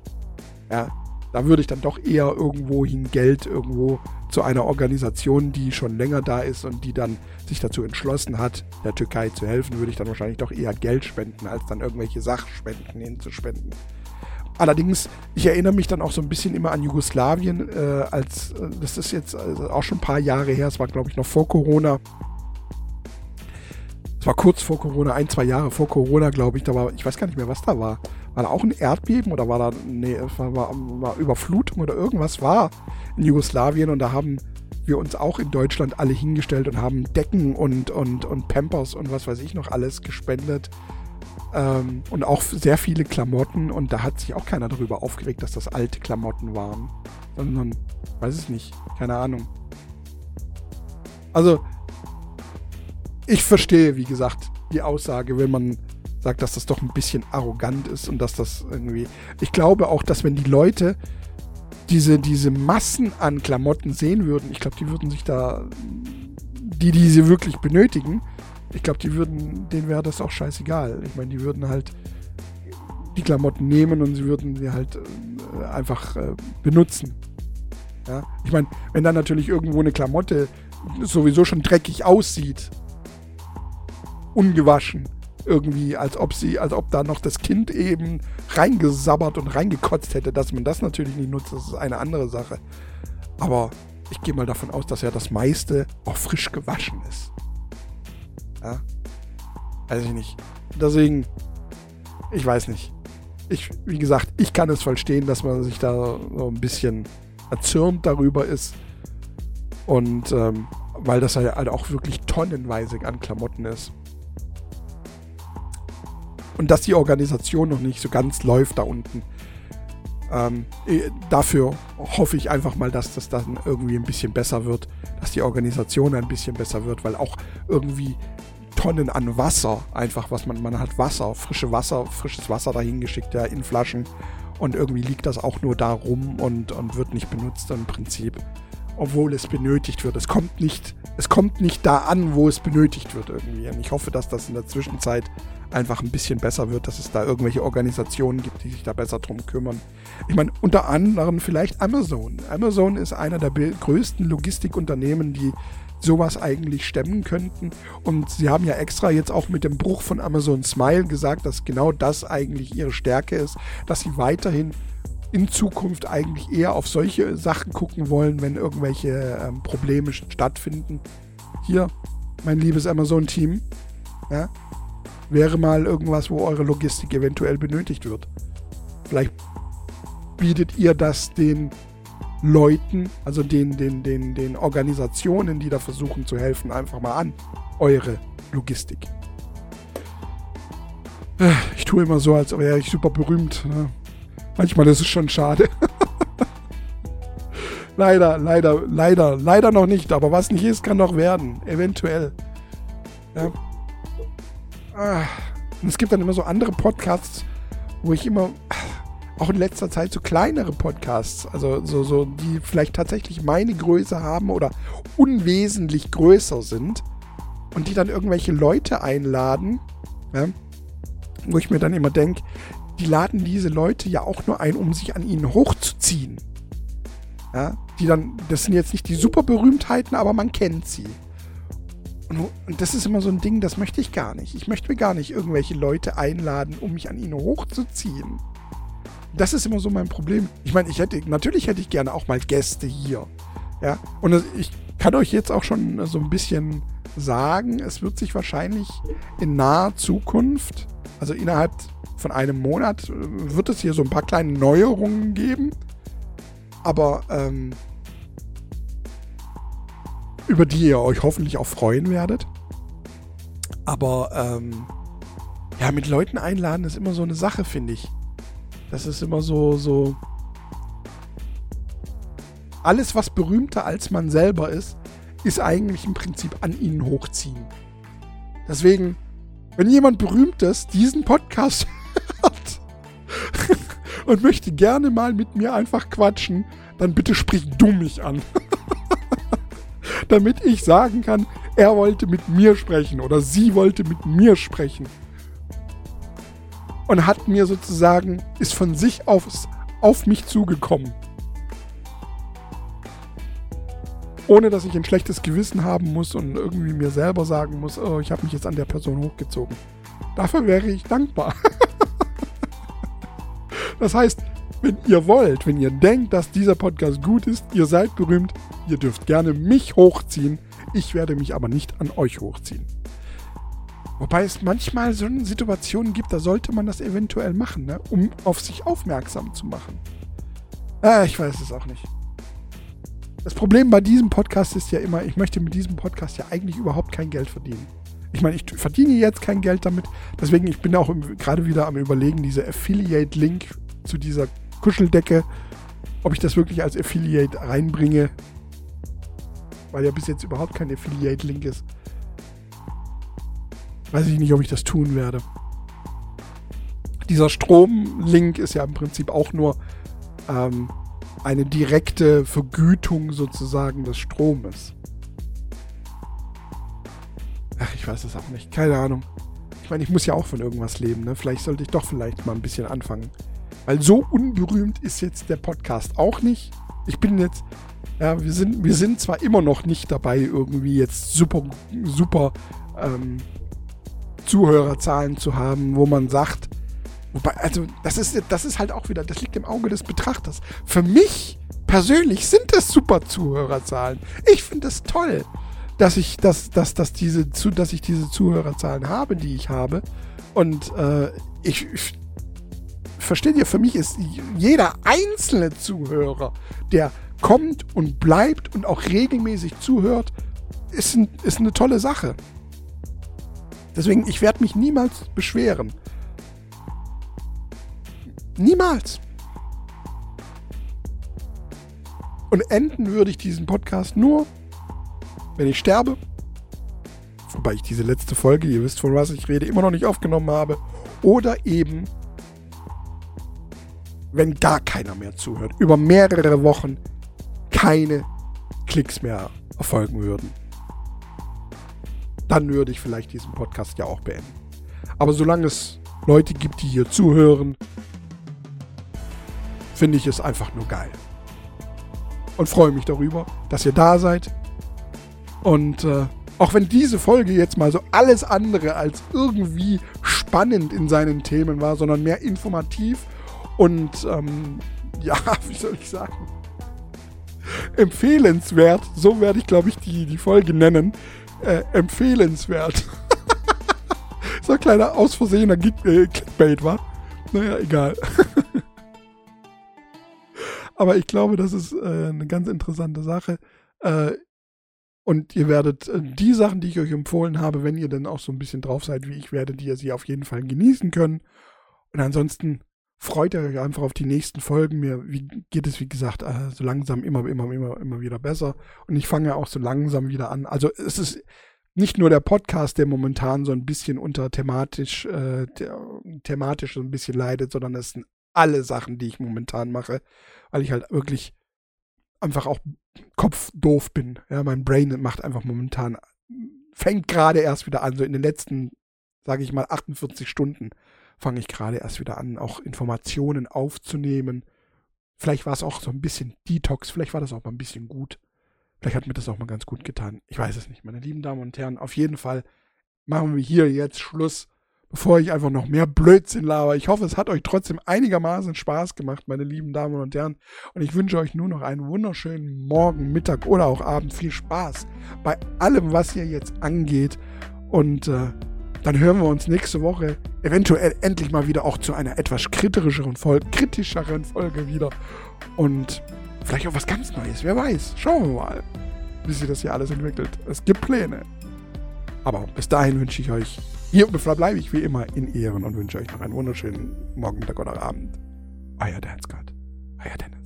Ja, da würde ich dann doch eher irgendwohin Geld irgendwo zu einer Organisation, die schon länger da ist und die dann sich dazu entschlossen hat, der Türkei zu helfen, würde ich dann wahrscheinlich doch eher Geld spenden, als dann irgendwelche Sachspenden hinzuspenden. Allerdings, ich erinnere mich dann auch so ein bisschen immer an Jugoslawien, äh, als äh, das ist jetzt also auch schon ein paar Jahre her, es war glaube ich noch vor Corona. Es war kurz vor Corona, ein, zwei Jahre vor Corona, glaube ich, da war, ich weiß gar nicht mehr, was da war. War da auch ein Erdbeben oder war da, nee, war, war, war Überflutung oder irgendwas war in Jugoslawien und da haben wir uns auch in Deutschland alle hingestellt und haben Decken und, und, und Pampers und was weiß ich noch alles gespendet. Ähm, und auch sehr viele Klamotten und da hat sich auch keiner darüber aufgeregt, dass das alte Klamotten waren. Sondern, weiß ich nicht, keine Ahnung. Also, ich verstehe, wie gesagt, die Aussage, wenn man sagt, dass das doch ein bisschen arrogant ist und dass das irgendwie. Ich glaube auch, dass wenn die Leute diese, diese Massen an Klamotten sehen würden, ich glaube, die würden sich da, die, die sie wirklich benötigen, ich glaube, die würden, denen wäre das auch scheißegal. Ich meine, die würden halt die Klamotten nehmen und sie würden sie halt äh, einfach äh, benutzen. Ja? Ich meine, wenn dann natürlich irgendwo eine Klamotte sowieso schon dreckig aussieht, ungewaschen, irgendwie, als ob sie, als ob da noch das Kind eben reingesabbert und reingekotzt hätte. Dass man das natürlich nicht nutzt, das ist eine andere Sache. Aber ich gehe mal davon aus, dass ja das meiste auch frisch gewaschen ist. Ja. Weiß ich nicht. Deswegen, ich weiß nicht. Ich, wie gesagt, ich kann es verstehen, dass man sich da so ein bisschen erzürnt darüber ist. Und ähm, weil das halt auch wirklich tonnenweise an Klamotten ist. Und dass die Organisation noch nicht so ganz läuft da unten. Ähm, äh, dafür hoffe ich einfach mal, dass das dann irgendwie ein bisschen besser wird, dass die Organisation ein bisschen besser wird, weil auch irgendwie Tonnen an Wasser, einfach was man, man hat Wasser, frische Wasser, frisches Wasser dahin geschickt, ja, in Flaschen und irgendwie liegt das auch nur da rum und, und wird nicht benutzt im Prinzip, obwohl es benötigt wird. Es kommt nicht, es kommt nicht da an, wo es benötigt wird irgendwie. Und ich hoffe, dass das in der Zwischenzeit einfach ein bisschen besser wird, dass es da irgendwelche Organisationen gibt, die sich da besser drum kümmern. Ich meine, unter anderem vielleicht Amazon. Amazon ist einer der größten Logistikunternehmen, die sowas eigentlich stemmen könnten. Und sie haben ja extra jetzt auch mit dem Bruch von Amazon Smile gesagt, dass genau das eigentlich ihre Stärke ist, dass sie weiterhin in Zukunft eigentlich eher auf solche Sachen gucken wollen, wenn irgendwelche ähm, Probleme stattfinden. Hier, mein liebes Amazon-Team, ja, wäre mal irgendwas, wo eure Logistik eventuell benötigt wird. Vielleicht bietet ihr das den Leuten, also den, den, den, den Organisationen, die da versuchen zu helfen, einfach mal an. Eure Logistik. Ich tue immer so, als wäre ich super berühmt. Ne? Manchmal ist es schon schade. [laughs] leider, leider, leider, leider noch nicht. Aber was nicht ist, kann noch werden. Eventuell. Ja. Ah. Und es gibt dann immer so andere Podcasts, wo ich immer, auch in letzter Zeit so kleinere Podcasts, also so, so, die vielleicht tatsächlich meine Größe haben oder unwesentlich größer sind und die dann irgendwelche Leute einladen, ja, wo ich mir dann immer denke, die laden diese Leute ja auch nur ein, um sich an ihnen hochzuziehen. Ja, die dann, das sind jetzt nicht die Superberühmtheiten, aber man kennt sie. Und, das ist immer so ein Ding, das möchte ich gar nicht. Ich möchte mir gar nicht irgendwelche Leute einladen, um mich an ihnen hochzuziehen. Das ist immer so mein Problem. Ich meine, ich hätte, natürlich hätte ich gerne auch mal Gäste hier. Ja, und ich kann euch jetzt auch schon so ein bisschen sagen, es wird sich wahrscheinlich in naher Zukunft, also innerhalb von einem Monat, wird es hier so ein paar kleine Neuerungen geben. Aber ähm, über die ihr euch hoffentlich auch freuen werdet. Aber ähm, ja, mit Leuten einladen ist immer so eine Sache, finde ich. Das ist immer so, so. Alles, was berühmter als man selber ist, ist eigentlich im Prinzip an ihnen hochziehen. Deswegen, wenn jemand Berühmtes diesen Podcast [laughs] hört und möchte gerne mal mit mir einfach quatschen, dann bitte sprich du mich an. [laughs] damit ich sagen kann, er wollte mit mir sprechen oder sie wollte mit mir sprechen. Und hat mir sozusagen, ist von sich aus auf mich zugekommen. Ohne dass ich ein schlechtes Gewissen haben muss und irgendwie mir selber sagen muss, oh, ich habe mich jetzt an der Person hochgezogen. Dafür wäre ich dankbar. [laughs] das heißt, wenn ihr wollt, wenn ihr denkt, dass dieser Podcast gut ist, ihr seid berühmt, ihr dürft gerne mich hochziehen. Ich werde mich aber nicht an euch hochziehen. Wobei es manchmal so Situationen gibt, da sollte man das eventuell machen, ne? um auf sich aufmerksam zu machen. Ah, ich weiß es auch nicht. Das Problem bei diesem Podcast ist ja immer, ich möchte mit diesem Podcast ja eigentlich überhaupt kein Geld verdienen. Ich meine, ich verdiene jetzt kein Geld damit, deswegen ich bin auch gerade wieder am überlegen, diese Affiliate-Link zu dieser Kuscheldecke, ob ich das wirklich als Affiliate reinbringe, weil ja bis jetzt überhaupt kein Affiliate-Link ist. Weiß ich nicht, ob ich das tun werde. Dieser Strom-Link ist ja im Prinzip auch nur ähm, eine direkte Vergütung sozusagen des Stromes. Ach, ich weiß es auch nicht. Keine Ahnung. Ich meine, ich muss ja auch von irgendwas leben. Ne? Vielleicht sollte ich doch vielleicht mal ein bisschen anfangen. Weil so unberühmt ist jetzt der Podcast auch nicht. Ich bin jetzt, ja, wir sind, wir sind zwar immer noch nicht dabei, irgendwie jetzt super, super ähm, Zuhörerzahlen zu haben, wo man sagt, wobei, also das ist, das ist halt auch wieder, das liegt im Auge des Betrachters. Für mich persönlich sind das super Zuhörerzahlen. Ich finde es das toll, dass ich, dass, dass, dass, diese, dass ich diese Zuhörerzahlen habe, die ich habe. Und äh, ich, ich versteht ihr, für mich ist jeder einzelne Zuhörer, der kommt und bleibt und auch regelmäßig zuhört, ist, ein, ist eine tolle Sache. Deswegen, ich werde mich niemals beschweren. Niemals. Und enden würde ich diesen Podcast nur, wenn ich sterbe. Wobei ich diese letzte Folge, ihr wisst von was ich rede, immer noch nicht aufgenommen habe. Oder eben, wenn gar keiner mehr zuhört. Über mehrere Wochen keine Klicks mehr erfolgen würden. Dann würde ich vielleicht diesen Podcast ja auch beenden. Aber solange es Leute gibt, die hier zuhören, finde ich es einfach nur geil. Und freue mich darüber, dass ihr da seid. Und äh, auch wenn diese Folge jetzt mal so alles andere als irgendwie spannend in seinen Themen war, sondern mehr informativ und ähm, ja, [laughs] wie soll ich sagen, empfehlenswert, so werde ich glaube ich die, die Folge nennen, äh, empfehlenswert. [laughs] so ein kleiner aus Versehener äh, Clickbait war. Naja, egal. [laughs] Aber ich glaube, das ist äh, eine ganz interessante Sache. Äh, und ihr werdet äh, die Sachen, die ich euch empfohlen habe, wenn ihr dann auch so ein bisschen drauf seid wie ich, werdet ihr sie auf jeden Fall genießen können. Und ansonsten freut euch einfach auf die nächsten Folgen. Mir geht es, wie gesagt, äh, so langsam immer, immer, immer, immer wieder besser. Und ich fange auch so langsam wieder an. Also es ist nicht nur der Podcast, der momentan so ein bisschen unter thematisch, äh, thematisch so ein bisschen leidet, sondern es sind alle Sachen, die ich momentan mache, weil ich halt wirklich einfach auch kopfdoof bin. Ja, mein Brain macht einfach momentan, fängt gerade erst wieder an, so in den letzten, sage ich mal, 48 Stunden fange ich gerade erst wieder an, auch Informationen aufzunehmen. Vielleicht war es auch so ein bisschen Detox, vielleicht war das auch mal ein bisschen gut. Vielleicht hat mir das auch mal ganz gut getan. Ich weiß es nicht, meine lieben Damen und Herren. Auf jeden Fall machen wir hier jetzt Schluss bevor ich einfach noch mehr Blödsinn laber. Ich hoffe, es hat euch trotzdem einigermaßen Spaß gemacht, meine lieben Damen und Herren. Und ich wünsche euch nur noch einen wunderschönen Morgen, Mittag oder auch Abend. Viel Spaß bei allem, was hier jetzt angeht. Und äh, dann hören wir uns nächste Woche eventuell endlich mal wieder auch zu einer etwas kritischeren Folge, kritischeren Folge wieder. Und vielleicht auch was ganz Neues. Wer weiß. Schauen wir mal, wie sich das hier alles entwickelt. Es gibt Pläne. Aber bis dahin wünsche ich euch hier verbleibe ich wie immer in Ehren und wünsche euch noch einen wunderschönen Morgen, Mittag oder Abend. Euer Dance God. Euer Dennis.